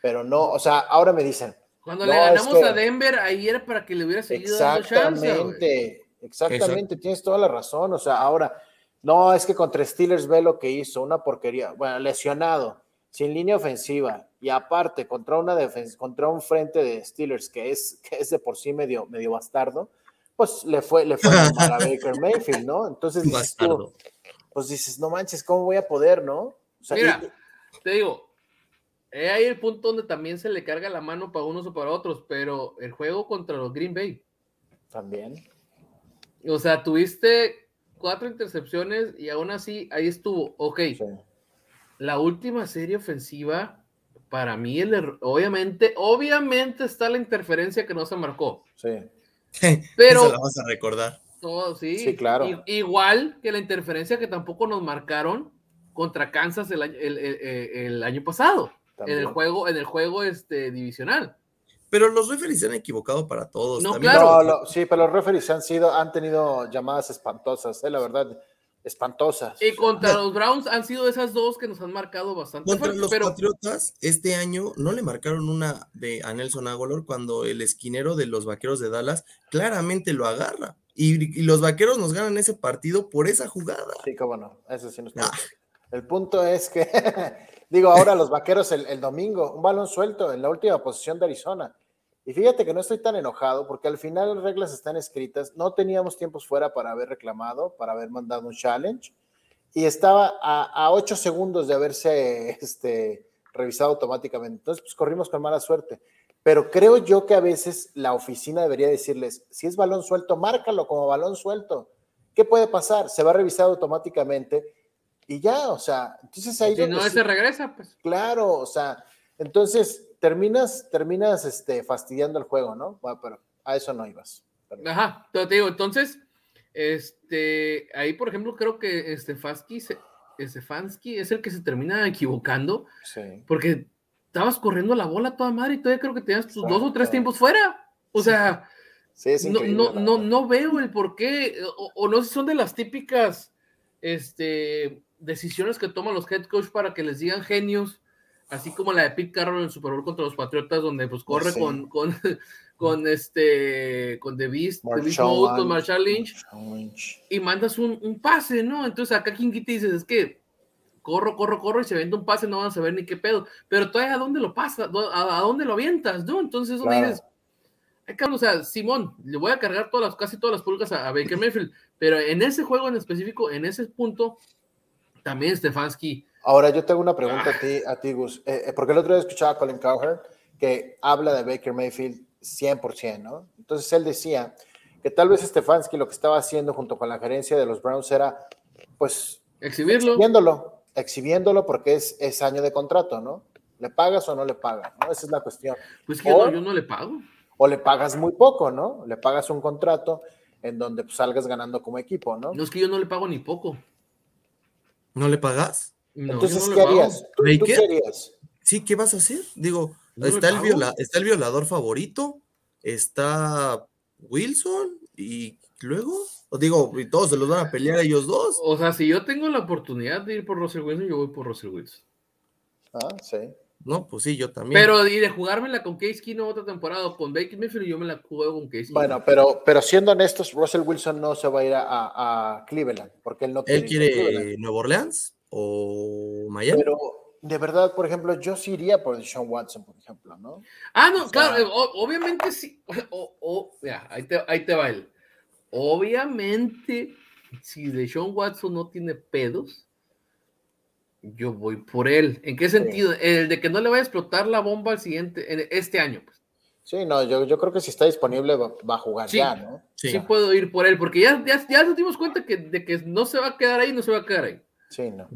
Pero no, o sea, ahora me dicen. Cuando le ganamos a Denver, ahí era para que le hubiera seguido Exactamente, exactamente, tienes toda la razón. O sea, ahora, no, es que contra Steelers ve lo que hizo, una porquería. Bueno, lesionado, sin línea ofensiva, y aparte contra una defensa, contra un frente de Steelers que es, que es de por sí medio, medio bastardo, pues le fue, le fue a Baker Mayfield, ¿no? Entonces dices pues dices, no manches, ¿cómo voy a poder, no? Mira, te digo, hay ahí el punto donde también se le carga la mano para unos o para otros, pero el juego contra los Green Bay. También. O sea, tuviste cuatro intercepciones y aún así ahí estuvo. Ok. La última serie ofensiva para mí, el obviamente, obviamente está la interferencia que no se marcó. Sí. Pero. Eso la vas a recordar. Todo, sí. Sí, claro. igual que la interferencia que tampoco nos marcaron contra Kansas el año, el, año pasado. En el juego, en el juego este, divisional. Pero los referees se han equivocado para todos. No, claro. sí, pero los referees han sido, han tenido llamadas espantosas, ¿eh? la verdad espantosas. Y contra los Browns han sido esas dos que nos han marcado bastante. Contra los Patriotas, este año no le marcaron una de a Nelson Aguilar cuando el esquinero de los vaqueros de Dallas claramente lo agarra. Y, los vaqueros nos ganan ese partido por esa jugada. Sí, cómo no, eso sí nos ah. El punto es que, digo, ahora los vaqueros el, domingo, un balón suelto en la última posición de Arizona y fíjate que no estoy tan enojado porque al final las reglas están escritas, no teníamos tiempos fuera para haber reclamado, para haber mandado un challenge y estaba a, ocho segundos de haberse este, revisado automáticamente. Entonces, pues corrimos con mala suerte. Pero creo yo que a veces la oficina debería decirles, si es balón suelto, márcalo como balón suelto. ¿Qué puede pasar? Se va a revisar automáticamente y ya, o sea, entonces ahí... Si no, se regresa, pues. Claro, o sea, entonces terminas, terminas este, fastidiando el juego, ¿no? Bueno, pero a eso no ibas. Ajá, te digo, entonces, este, ahí por ejemplo creo que Stefanski, Stefanski es el que se termina equivocando, sí. porque estabas corriendo la bola toda madre y todavía creo que tenías tus dos o tres tiempos fuera. O sea, no, no, no, no, veo el por qué, o, o, no sé si son de las típicas este, decisiones que toman los head coach para que les digan genios así como la de Pete Carroll en el Super Bowl contra los Patriotas, donde pues corre con, con, con, este, con The Beast, con Marshall Lynch, y mandas un, un, pase, ¿no? Entonces acá King te dices, es que corro, corro, corro, y se vende un pase, no van a saber ni qué pedo, pero todavía a dónde lo pasa, a, dónde lo avientas, ¿no? Entonces eso dices, o sea, Simón, le voy a cargar todas las, casi todas las pulgas a, Baker Mayfield, pero en ese juego en específico, en ese punto, también Stefanski Ahora yo tengo una pregunta a ti, a ti Gus, eh, eh, porque el otro día escuchaba a Colin Cowherd que habla de Baker Mayfield 100%, ¿no? Entonces él decía que tal vez Stefanski lo que estaba haciendo junto con la gerencia de los Browns era, pues, Exhibirlo. exhibiéndolo, exhibiéndolo porque es, es año de contrato, ¿no? ¿Le pagas o no le pagas? ¿no? Esa es la cuestión. Pues que O- no, yo no le pago. O le pagas muy poco, ¿no? Le pagas un contrato en donde pues, salgas ganando como equipo, ¿no? No es que yo no le pago ni poco. ¿No le pagas? No, Entonces, no ¿qué harías? ¿Tú, tú ¿Baker? qué harías? Sí, ¿qué vas a hacer? Digo, ¿No le está, el viola- está el violador favorito, está Wilson y luego, os digo, y todos se los van a pelear ellos dos. O sea, si yo tengo la oportunidad de ir por Russell Wilson, yo voy por Russell Wilson. Ah, sí. No, pues sí, yo también. Pero y de jugármela con Case Keenum otra temporada o con Baker Mayfield, yo me la juego con Case Keenum. Bueno, pero, pero siendo honestos, Russell Wilson no se va a ir a, Cleveland, porque él no ¿Él a Cleveland. quiere Nueva Orleans o Miami? Pero de verdad, por ejemplo, yo sí iría por Sean Watson, por ejemplo, ¿no? Ah, no, O sea- claro, eh, o- obviamente sí. O, o- mira, ahí te, ahí te va él. Obviamente, si Deshaun Watson no tiene pedos, yo voy por él. ¿En qué sentido? El de que no le vaya a explotar la bomba al siguiente, en este año. Pues. Sí, no, yo, yo creo que si está disponible va, va a jugar Sí. ya, ¿no? Sí. Sí. puedo ir por él, porque ya, ya, ya nos dimos cuenta que, de que no se va a quedar ahí, no se va a quedar ahí. Sí, no.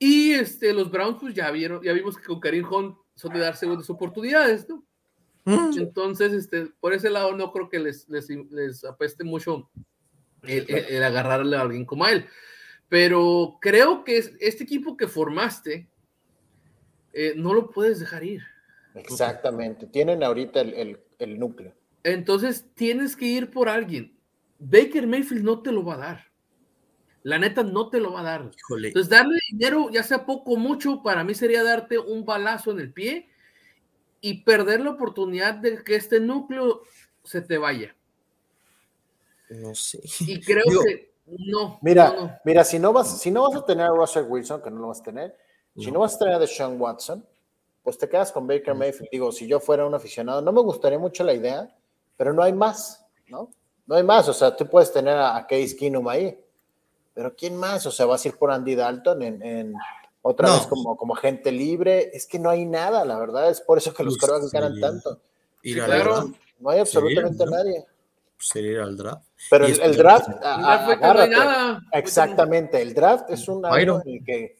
Y este, los Browns, pues ya vieron, ya vimos que con Karim Hunt son de dar segundas oportunidades, ¿no? Mm, Entonces, este, por ese lado no creo que les, les, les apeste mucho el, el- el agarrarle a alguien como a él. Pero creo que es- este equipo que formaste eh, no lo puedes dejar ir. Exactamente. Tienen ahorita el, el- el núcleo. Entonces tienes que ir por alguien. Baker Mayfield no te lo va a dar. La neta no te lo va a dar. híjole, Entonces, darle dinero, ya sea poco o mucho, para mí sería darte un balazo en el pie y perder la oportunidad de que este núcleo se te vaya. no sé. Y creo Digo, que no. Mira, no, no. mira, si no vas, si no vas a tener a Russell Wilson, que no lo vas a tener, si No. vas a tener a Deshaun Watson, pues te quedas con Baker Mayfield. Digo, si yo fuera un aficionado, no me gustaría mucho la idea, pero no hay más, ¿no? No hay más. O sea, tú puedes tener a, a Case Keenum ahí, pero ¿quién más? O sea, vas a ir por Andy Dalton en, en otra No. vez como, como gente libre. Es que no hay nada, la verdad. Es por eso que los Pues, corebacks ganan sí. tanto. Ir Sí, claro. No hay absolutamente ¿no? nadie. Sería ir al draft. Pero el, el draft, Ya a- a- fue que no hay agárrate. nada. Exactamente, el draft es un año en el que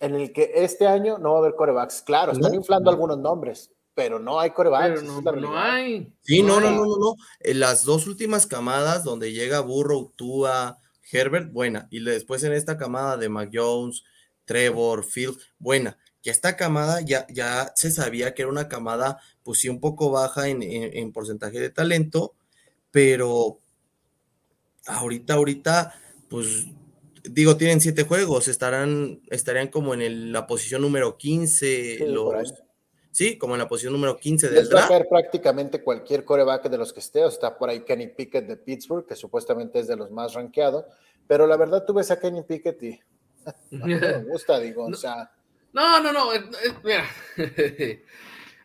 en el que este año no va a haber corebacks. Claro, están No. inflando algunos nombres, pero no hay corebacks. No, no hay. Sí, no, no, hay. no, no, no. En las dos últimas camadas donde llega Burrow, Tua, Herbert, buena. Y después en esta camada de Mac Jones, Trevor, Field, buena. Ya esta camada ya, ya se sabía que era una camada, pues sí, un poco baja en, en- en porcentaje de talento, pero ahorita, ahorita, pues digo, tienen siete juegos, estarán, estarían como en el- la posición número 15, Sí, los, como en la posición número 15 del Les va a draft. caer prácticamente cualquier coreback de los que esté. o Está por ahí Kenny Pickett de Pittsburgh, que supuestamente es de los más rankeados. Pero la verdad, tú ves a Kenny Pickett y no me gusta, digo. O sea, No, no, no. es- es- mira.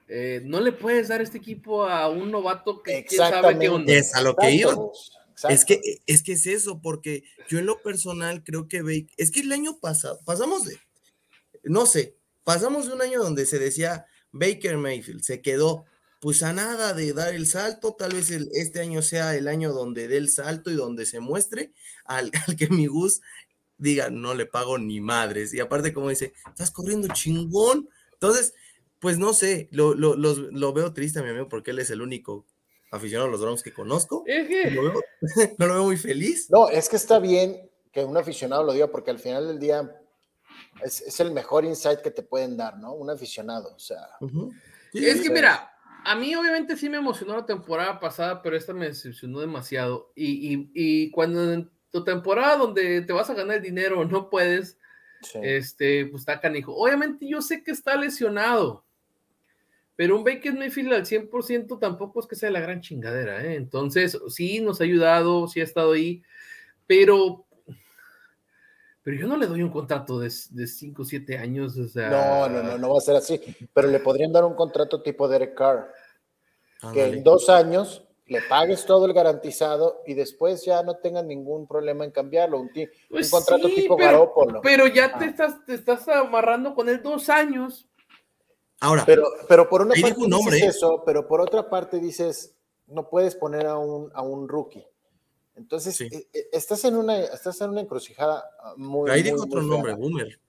Eh, no le puedes dar este equipo a un novato que quién sabe qué onda. exactamente. Es a lo que iba. Es que, es que es eso, porque yo en lo personal creo que Baker, es que el año pasado, pasamos de, no sé, pasamos de un año donde se decía Baker Mayfield, se quedó pues a nada de dar el salto, tal vez el- este año sea el año donde dé el salto y donde se muestre al, al que mi Gus diga, no le pago ni madres, y aparte como dice, estás corriendo chingón, entonces, pues no sé, lo, lo, los- lo veo triste a mi amigo porque él es el único aficionado a los Browns que conozco, Es que- lo veo- no lo veo muy feliz. No, es que está bien que un aficionado lo diga, porque al final del día es, es el mejor insight que te pueden dar, ¿no? Un aficionado, o sea. Sí, Es que mira, a mí obviamente sí me emocionó la temporada pasada, pero esta me decepcionó demasiado. Y, y- y cuando en tu temporada donde te vas a ganar el dinero no puedes, sí. este, pues está canijo. Obviamente yo sé que está lesionado, pero un Baker Mayfield al 100% tampoco es que sea la gran chingadera, ¿eh? Entonces, sí nos ha ayudado, sí ha estado ahí, pero... Pero yo no le doy un contrato de 5 o 7 años, o sea... No, no, no, no va a ser así. Pero le podrían dar un contrato tipo Derek Carr, que en dos años le pagues todo el garantizado y después ya no tengan ningún problema en cambiarlo. Un, Pues un contrato sí, tipo pero- Garópolo. Pero ya te Ah. estás, te estás amarrando con él dos años. Ahora, Pero, pero por una parte dijo un nombre, dices ¿eh? eso, pero por otra parte dices, no puedes poner a un, a un rookie. Entonces, Sí. eh, eh, estás, en una, estás en una encrucijada ah, muy. Ahí dijo otro muy nombre. Boomer.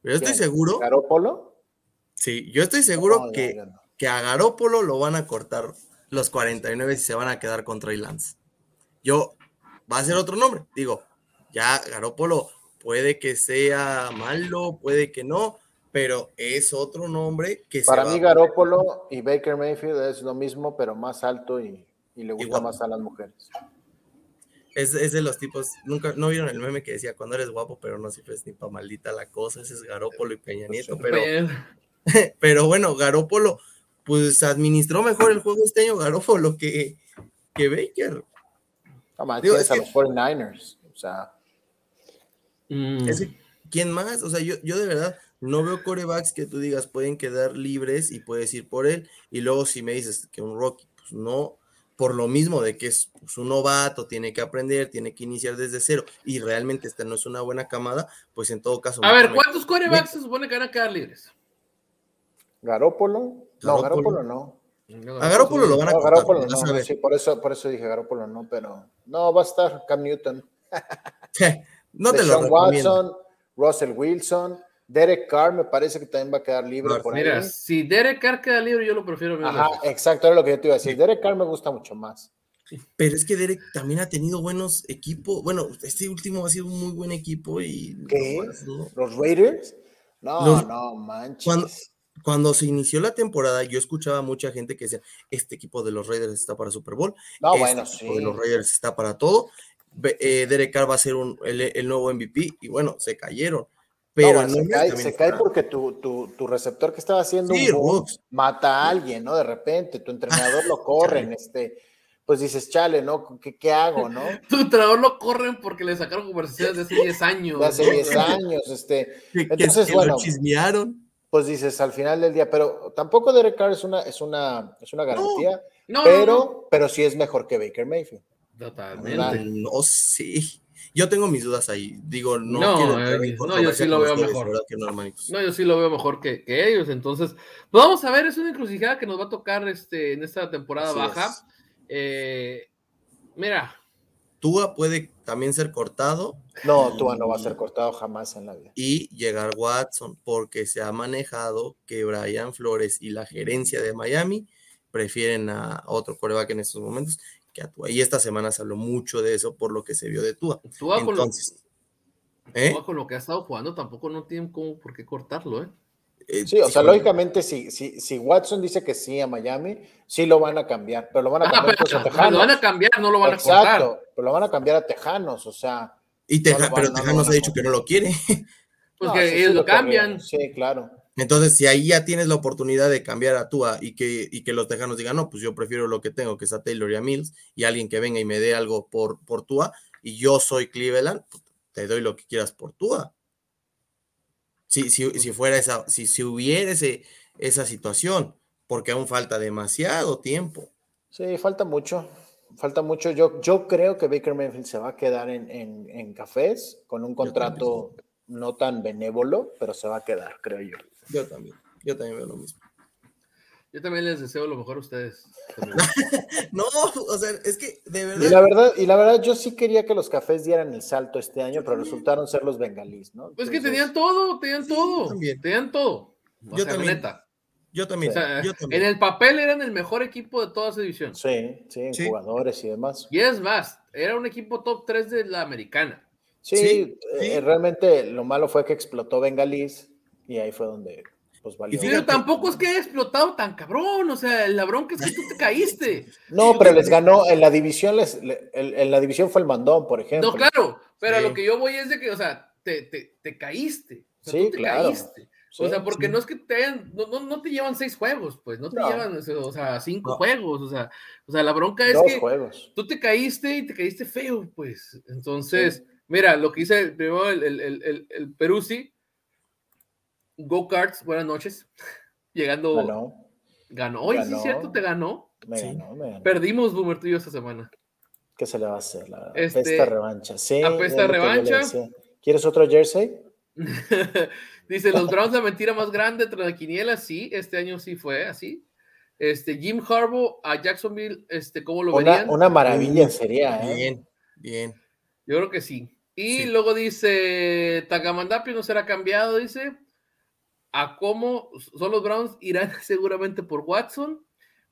Pero yo estoy ¿Quién? seguro, ¿Garópolo? sí, yo estoy seguro No, no, que, no. que a Garópolo lo van a cortar los 49 y se van a quedar con Trey Lance. Yo, va a ser otro nombre. Digo, ya Garópolo puede que sea malo, puede que no, pero es otro nombre que Para se mí, Garópolo y Baker Mayfield es lo mismo, pero más alto y, y le gusta Igual. más a las mujeres. Es, es de los tipos, nunca, no vieron el meme que decía cuando eres guapo, pero no sirves ni pa' maldita la cosa, ese es Garópolo y Peña Nieto, pero, pero bueno, Garópolo, pues administró mejor el juego este año Garópolo que, que Baker. No más, Digo, tienes es a que- los 49ers. O sea, Mm. Es que, ¿quién más? O sea, yo, yo de verdad no veo corebacks que tú digas pueden quedar libres y puedes ir por él. Y luego si me dices que un Rocky, pues no, por lo mismo de que es pues, un novato, tiene que aprender, tiene que iniciar desde cero y realmente esta no es una buena camada, pues en todo caso. A ver, ¿cuántos corebacks se supone que van a quedar libres? Garópolo. No, Garópolo. Garópolo no. A Garópolo lo van a No, cortar, Garópolo no. Sí, por eso, por eso dije Garópolo no, pero no va a estar Cam Newton. no te lo recomiendo. Watson, Russell Wilson, Derek Carr me parece que también va a quedar libre por Mira, ahí. si Derek Carr queda libre, yo lo prefiero. Ajá, exacto, era lo que yo te iba a decir. Derek Carr me gusta mucho más. Pero es que Derek también ha tenido buenos equipos. Bueno, este último ha sido un muy buen equipo y. ¿Qué? no. ¿Los Raiders? No, Los- no, manches. Cuando- Cuando se inició la temporada, yo escuchaba a mucha gente que decía: Este equipo de los Raiders está para Super Bowl. No, este bueno, equipo sí. de los Raiders está para todo. Eh, Derek Carr va a ser un- el, el nuevo MVP. Y bueno, se cayeron. Pero No, se, cae, se porque tu, tu, tu receptor que estaba haciendo Sí, un boom mata a alguien, ¿no? De repente, tu entrenador lo corren, este, pues dices, chale, ¿no? ¿Qué, qué hago, no? Tu entrenador lo corren porque le sacaron conversaciones de hace 10 años. De hace ¿no? 10 años, este, Entonces, lo bueno. chismearon. pues dices al final del día, pero tampoco Derek Carr es una, es una, es una garantía, No, pero, no, no. pero sí es mejor que Baker Mayfield. Totalmente. No sé. Yo tengo mis dudas ahí. Digo, no, No, quiero eh, en no, yo sí lo veo ustedes, mejor. ¿verdad que no, yo sí lo veo mejor que, que ellos. Entonces, pues vamos a ver, es una encrucijada que nos va a tocar este, en esta temporada Así baja. es. Eh, mira, Tua puede también ser cortado No, Tua no va a ser cortado jamás en la vida. y llegar Watson, porque se ha manejado que Brian Flores y la gerencia de Miami prefieren a otro coreback en estos momentos que a Tua. Y esta semana se habló mucho de eso por lo que se vio de Tua. tú vas con, lo, Entonces, ¿eh? Tua con lo que ha estado jugando, tampoco no tienen como por qué cortarlo, ¿eh? Eh, Sí, o sea, lógicamente, si, si, si Watson dice que sí a Miami, sí lo van a cambiar, pero lo van a Ah, cambiar pero, pues, a Tejanos. lo van a cambiar, no lo van a cortar. Exacto, pero lo van a cambiar a Tejanos, o sea. Y Teja- pero Tejanos ha dicho que no lo quiere. Pues no, que eso sí ellos lo cambian. Sí, claro. Entonces, si ahí ya tienes la oportunidad de cambiar a Tua y que, y que los tejanos digan, no, pues yo prefiero lo que tengo, que es a Taylor y a Mills, y alguien que venga y me dé algo por, por Tua, y yo soy Cleveland, pues, te doy lo que quieras por Tua. Si, si, si fuera esa, si, si hubiera ese- esa situación, porque aún falta demasiado tiempo. Sí, falta mucho. Falta mucho. Yo, yo creo que Baker Mayfield se va a quedar en, en, en cafés con un contrato no tan benévolo, pero se va a quedar, creo yo. Yo también, yo también veo lo mismo. Yo también les deseo lo mejor a ustedes. No, o sea, es que de Y la verdad, verdad, y la verdad, yo sí quería que los cafés dieran el salto este año, pero resultaron ser los bengalís, ¿no? Pues que tenían todo, tenían todo. también. Tenían todo. O Yo sea, también. neta. yo también, O sea, yo también. en el papel eran el mejor equipo de toda esa división. Sí, sí, en Sí. jugadores y demás. Y es más, era un equipo top 3 de la americana. Sí, Sí, eh, sí. realmente lo malo fue que explotó bengalís y ahí fue donde pues valió. Y Pero tampoco es que haya explotado tan cabrón. O sea, la bronca es que tú te caíste. No, pero les ganó en la división, les, le- en, en la división fue el mandón, por ejemplo. No, claro, pero a Sí. lo que yo voy es de que, o sea, te, te, te caíste. O sea, Sí, tú te claro. caíste. Sí, o sea, porque sí. no es que te hayan, no, no, no te llevan seis juegos, pues, no te No. llevan, o sea, cinco No. juegos, o sea, o sea, la bronca es dos que juegos. tú te caíste y te caíste feo, pues. Entonces, mira, lo que dice el- primero el, el, el, el, el Peruzzi, Go Karts, buenas noches. Llegando, ganó. Ganó, Oye, sí, cierto, te ganó. me Sí. ganó, me ganó. Perdimos, Boomer, tú y yo esta semana. ¿Qué se le va a hacer? La Este, apesta revancha. Sí, apesta revancha. ¿Quieres otro jersey? Dice, los Browns la mentira más grande tras la quiniela, sí, este año sí fue así. Este, Jim Harbaugh a Jacksonville, este, ¿cómo lo Una, verían? una maravilla sería, ¿eh? Bien, bien. Yo creo que sí. Y Sí. luego dice, Tagamandapi no será cambiado, dice, a cómo son los Browns, irán seguramente por Watson.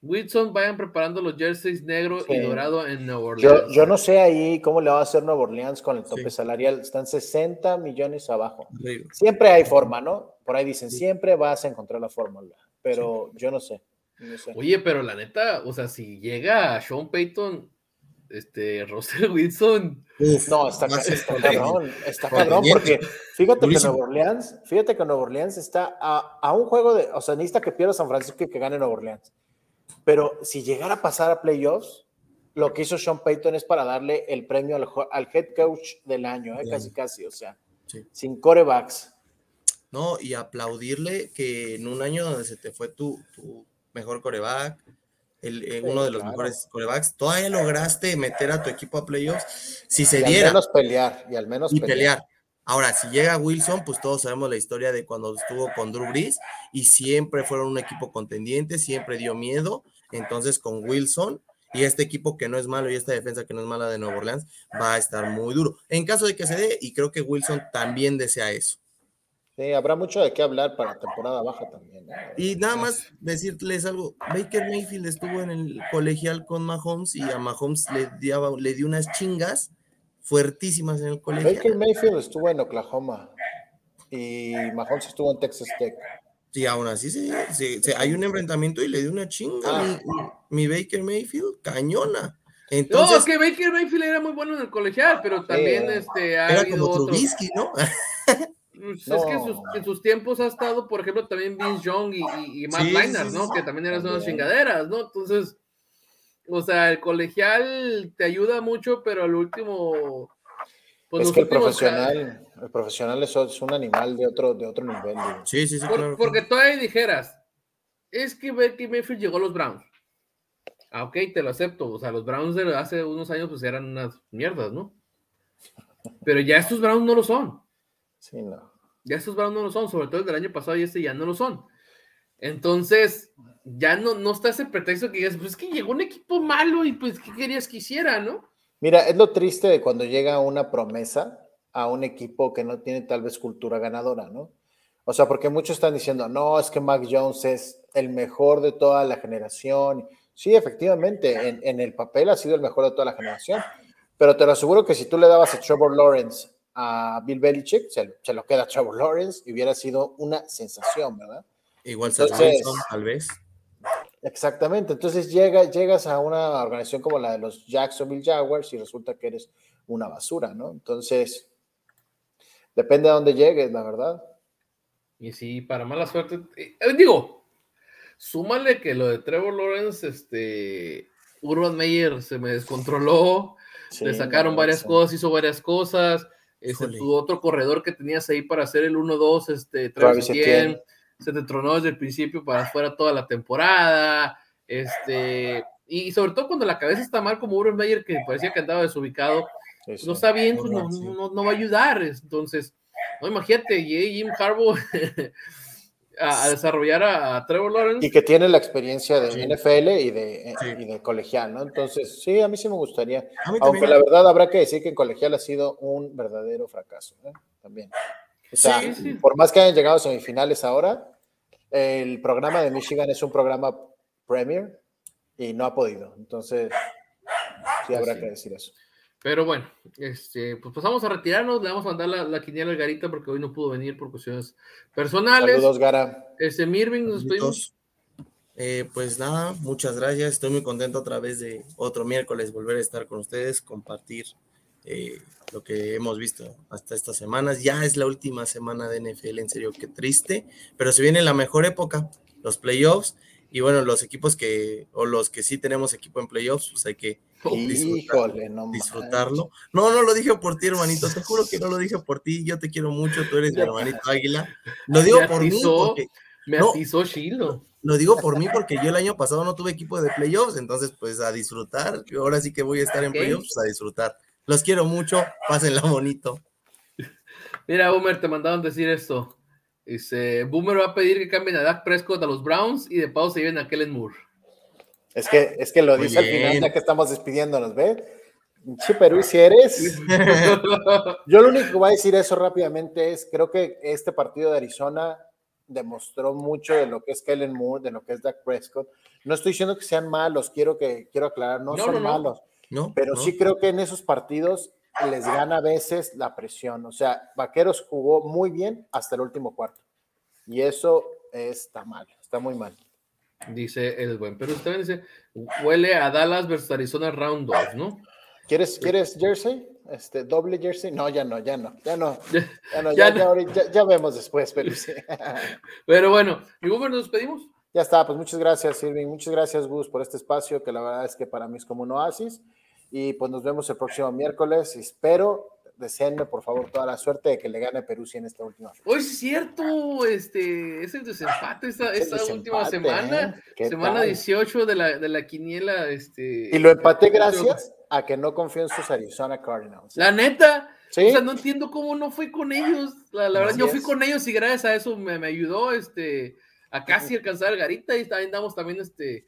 Wilson, vayan preparando los jerseys negro y dorado en Nueva Orleans. yo no sé ahí cómo le va a hacer Nueva Orleans con el tope Sí. salarial. Están 60 millones abajo. Siempre hay forma, ¿no? Por ahí dicen, siempre vas a encontrar la fórmula. Pero yo no sé. no sé. Oye, pero la neta, o sea, si llega Sean Payton, este, Russell Wilson, Uf, No, está, está cabrón, está cabrón, porque fíjate que. Nueva Orleans, fíjate que Nueva Orleans está a, a un juego de, o sea, necesita que pierda San Francisco y que gane Nueva Orleans. Pero si llegara a pasar a playoffs, lo que hizo Sean Payton es para darle el premio al, al head coach del año, ¿eh? Casi casi, o sea, Sí. sin corebacks. No, y aplaudirle que en un año donde se te fue tu, tu mejor coreback, el, eh, Sí, uno de los claro. mejores corebacks, todavía lograste meter a tu equipo a playoffs. Si se y al diera menos pelear, y al menos y pelear. Ahora, si llega Wilson, pues todos sabemos la historia de cuando estuvo con Drew Brees y siempre fueron un equipo contendiente, siempre dio miedo. Entonces, con Wilson y este equipo que no es malo y esta defensa que no es mala de Nueva Orleans, va a estar muy duro. En caso de que se dé, y creo que Wilson también desea eso. Sí, habrá mucho de qué hablar para temporada baja también. ¿eh? Y nada más decirles algo, Baker Mayfield estuvo en el colegial con Mahomes y a Mahomes le, diaba- le dio unas chingas fuertísimas en el colegial. Baker Mayfield estuvo en Oklahoma y Mahomes estuvo en Texas Tech. Sí, aún así se- se- hay un enfrentamiento y le dio una chinga Ah. mi, mi Baker Mayfield, cañona. no, Entonces, es que Baker Mayfield era muy bueno en el colegial, pero también eh, este, ha era habido como otros. Trubisky, ¿no? Pues Es que en sus, No. en sus tiempos ha estado, por ejemplo, también Vince Young y, y, y Matt Sí, ¿no? sí. Que también eran unas chingaderas, ¿no? Entonces, o sea, el colegial te ayuda mucho, pero al último. Pues es que el profesional, el profesional es, es un animal de otro, de otro nivel. digo. Sí, sí, sí, Por- claro. porque todavía dijeras, es que Baker Mayfield llegó a los Browns. Ah, ok, te lo acepto. O sea, los Browns de hace unos años pues eran unas mierdas, ¿no? Pero ya estos Browns no lo son. Sí, no. Ya estos Browns no lo son, sobre todo el del año pasado y este ya no lo son. Entonces, ya no, no está ese pretexto que digas, pues es que llegó un equipo malo y pues, ¿qué querías que hiciera, no? Mira, es lo triste de cuando llega una promesa a un equipo que no tiene tal vez cultura ganadora, ¿no? O sea, porque muchos están diciendo, no, es que Mac Jones es el mejor de toda la generación. Sí, efectivamente, en, en el papel ha sido el mejor de toda la generación, pero te lo aseguro que si tú le dabas a Trevor Lawrence a Bill Belichick, se, se lo queda a Trevor Lawrence y hubiera sido una sensación, ¿verdad? Igual Seth Entonces- Wilson, tal vez. Exactamente. Entonces llega, llegas a una organización como la de los Jacksonville Jaguars y resulta que eres una basura, ¿no? Entonces, depende a dónde llegues, la verdad. Y sí, para mala suerte, eh, eh, digo, súmale que lo de Trevor Lawrence, este, Urban Meyer se me descontroló, Sí, le sacaron no, varias sí. cosas, hizo varias cosas, este, Híjole. tu otro corredor que tenías ahí para hacer el 1-2, este, Travis Travis Etienne, Etienne. se te tronó desde el principio para fuera toda la temporada, este, y sobre todo cuando la cabeza está mal como Urban Meyer, que parecía que andaba desubicado, no está bien, pues no, no, no va a ayudar. Entonces, no imagínate, llega Jim Harbaugh a, a desarrollar a, a Trevor Lawrence. Y que tiene la experiencia de Sí. NFL y de, Sí. y de colegial, ¿no? Entonces, sí, a mí sí me gustaría. Aunque la verdad habrá que decir que en colegial ha sido un verdadero fracaso, ¿eh? También. O sea, Sí, sí. por más que hayan llegado a semifinales ahora, el programa de Michigan es un programa Premier y no ha podido. Entonces, sí habrá sí. que decir eso. Pero bueno, este, pues pasamos a retirarnos. Le vamos a mandar la, la quiniela al Garita porque hoy no pudo venir por cuestiones personales. Saludos, Gara. Este, Mirving, nos despedimos. Eh, pues nada, muchas gracias. Estoy muy contento otra vez de otro miércoles volver a estar con ustedes, compartir eh, lo que hemos visto hasta estas semanas. Ya es la última semana de NFL, en serio, qué triste, pero se viene la mejor época, los playoffs. Y bueno, los equipos que, o los que sí tenemos equipo en playoffs, pues hay que Híjole, no disfrutarlo. No, no lo dije por ti, hermanito. Te juro que no lo dije por ti. Yo te quiero mucho. Tú eres mi hermanito Águila. Lo digo Me por mí porque Me No. atizó Chilo. lo digo por mí porque yo el año pasado no tuve equipo de playoffs, entonces pues a disfrutar. Ahora sí que voy a estar en playoffs pues, a disfrutar. Los quiero mucho, pásenla bonito. Mira, Boomer, te mandaron decir esto. Dice, Boomer va a pedir que cambien a Dak Prescott a los Browns y de paso se lleven a Kellen Moore. Es que, es que lo Muy dice al final, bien. ya que estamos despidiéndonos, ¿ve? Che, Perú, si eres. Yo lo único que voy a decir eso rápidamente es, creo que este partido de Arizona demostró mucho de lo que es Kellen Moore, de lo que es Dak Prescott. No estoy diciendo que sean malos, quiero que quiero aclarar, no, No, son no, no. malos, ¿No? pero sí creo que en esos partidos les gana a veces la presión. O sea, Vaqueros jugó muy bien hasta el último cuarto. Y eso está mal, está muy mal. Dice el buen Perú. También dice, huele a Dallas versus Arizona Round 2, ¿no? ¿Quieres, ¿Quieres jersey? Este, doble jersey? No, ya no, ya no, ya no. Ya, no, Ya ya, no. ya ahorita- ya- ya vemos después, pero sí. Pero bueno, mi Boomer, nos despedimos. Ya está, pues muchas gracias, Irving. Muchas gracias, Gus, por este espacio, que la verdad es que para mí es como un oasis. Y pues nos vemos el próximo miércoles. Espero, deseenme por favor toda la suerte de que le gane Perú sí en esta última. Hoy sí es cierto, este, es el desempate esta, esta desempate, última semana, ¿eh? ¿Qué semana tal? 18 de la, de la quiniela, este. Y lo empaté gracias a que no confío en sus Arizona Cardinals. La neta, Sí, o sea, no entiendo cómo no fui con ellos. La, la verdad, yo fui con ellos y gracias a eso me, me ayudó, este, a casi alcanzar el garita y también andamos también, este,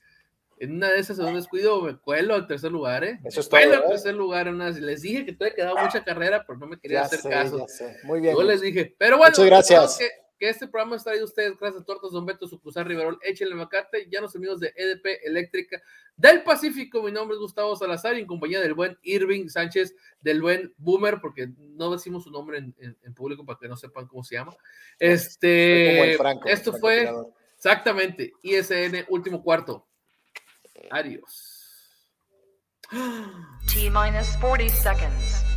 en una de esas en un descuido me cuelo al tercer lugar, ¿eh? Eso es Me cuelo todo, al ¿eh? tercer lugar, en una- les dije que todavía quedaba mucha carrera, pero no me quería ya hacer sé, caso. Muy bien. Yo les dije, pero bueno, Muchas gracias. recordamos Que, que este programa está traído ustedes gracias a Tortas Don Beto, Sucursal Riverol, Échenle Macate, ya los amigos de EDP Eléctrica del Pacífico. Mi nombre es Gustavo Salazar y en compañía del buen Irving Sánchez, del buen Boomer, porque no decimos su nombre en, en- en público para que no sepan cómo se llama. Este, Franco, esto el fue francotirador. exactamente ISN último cuarto. Adiós. T minus 40 seconds.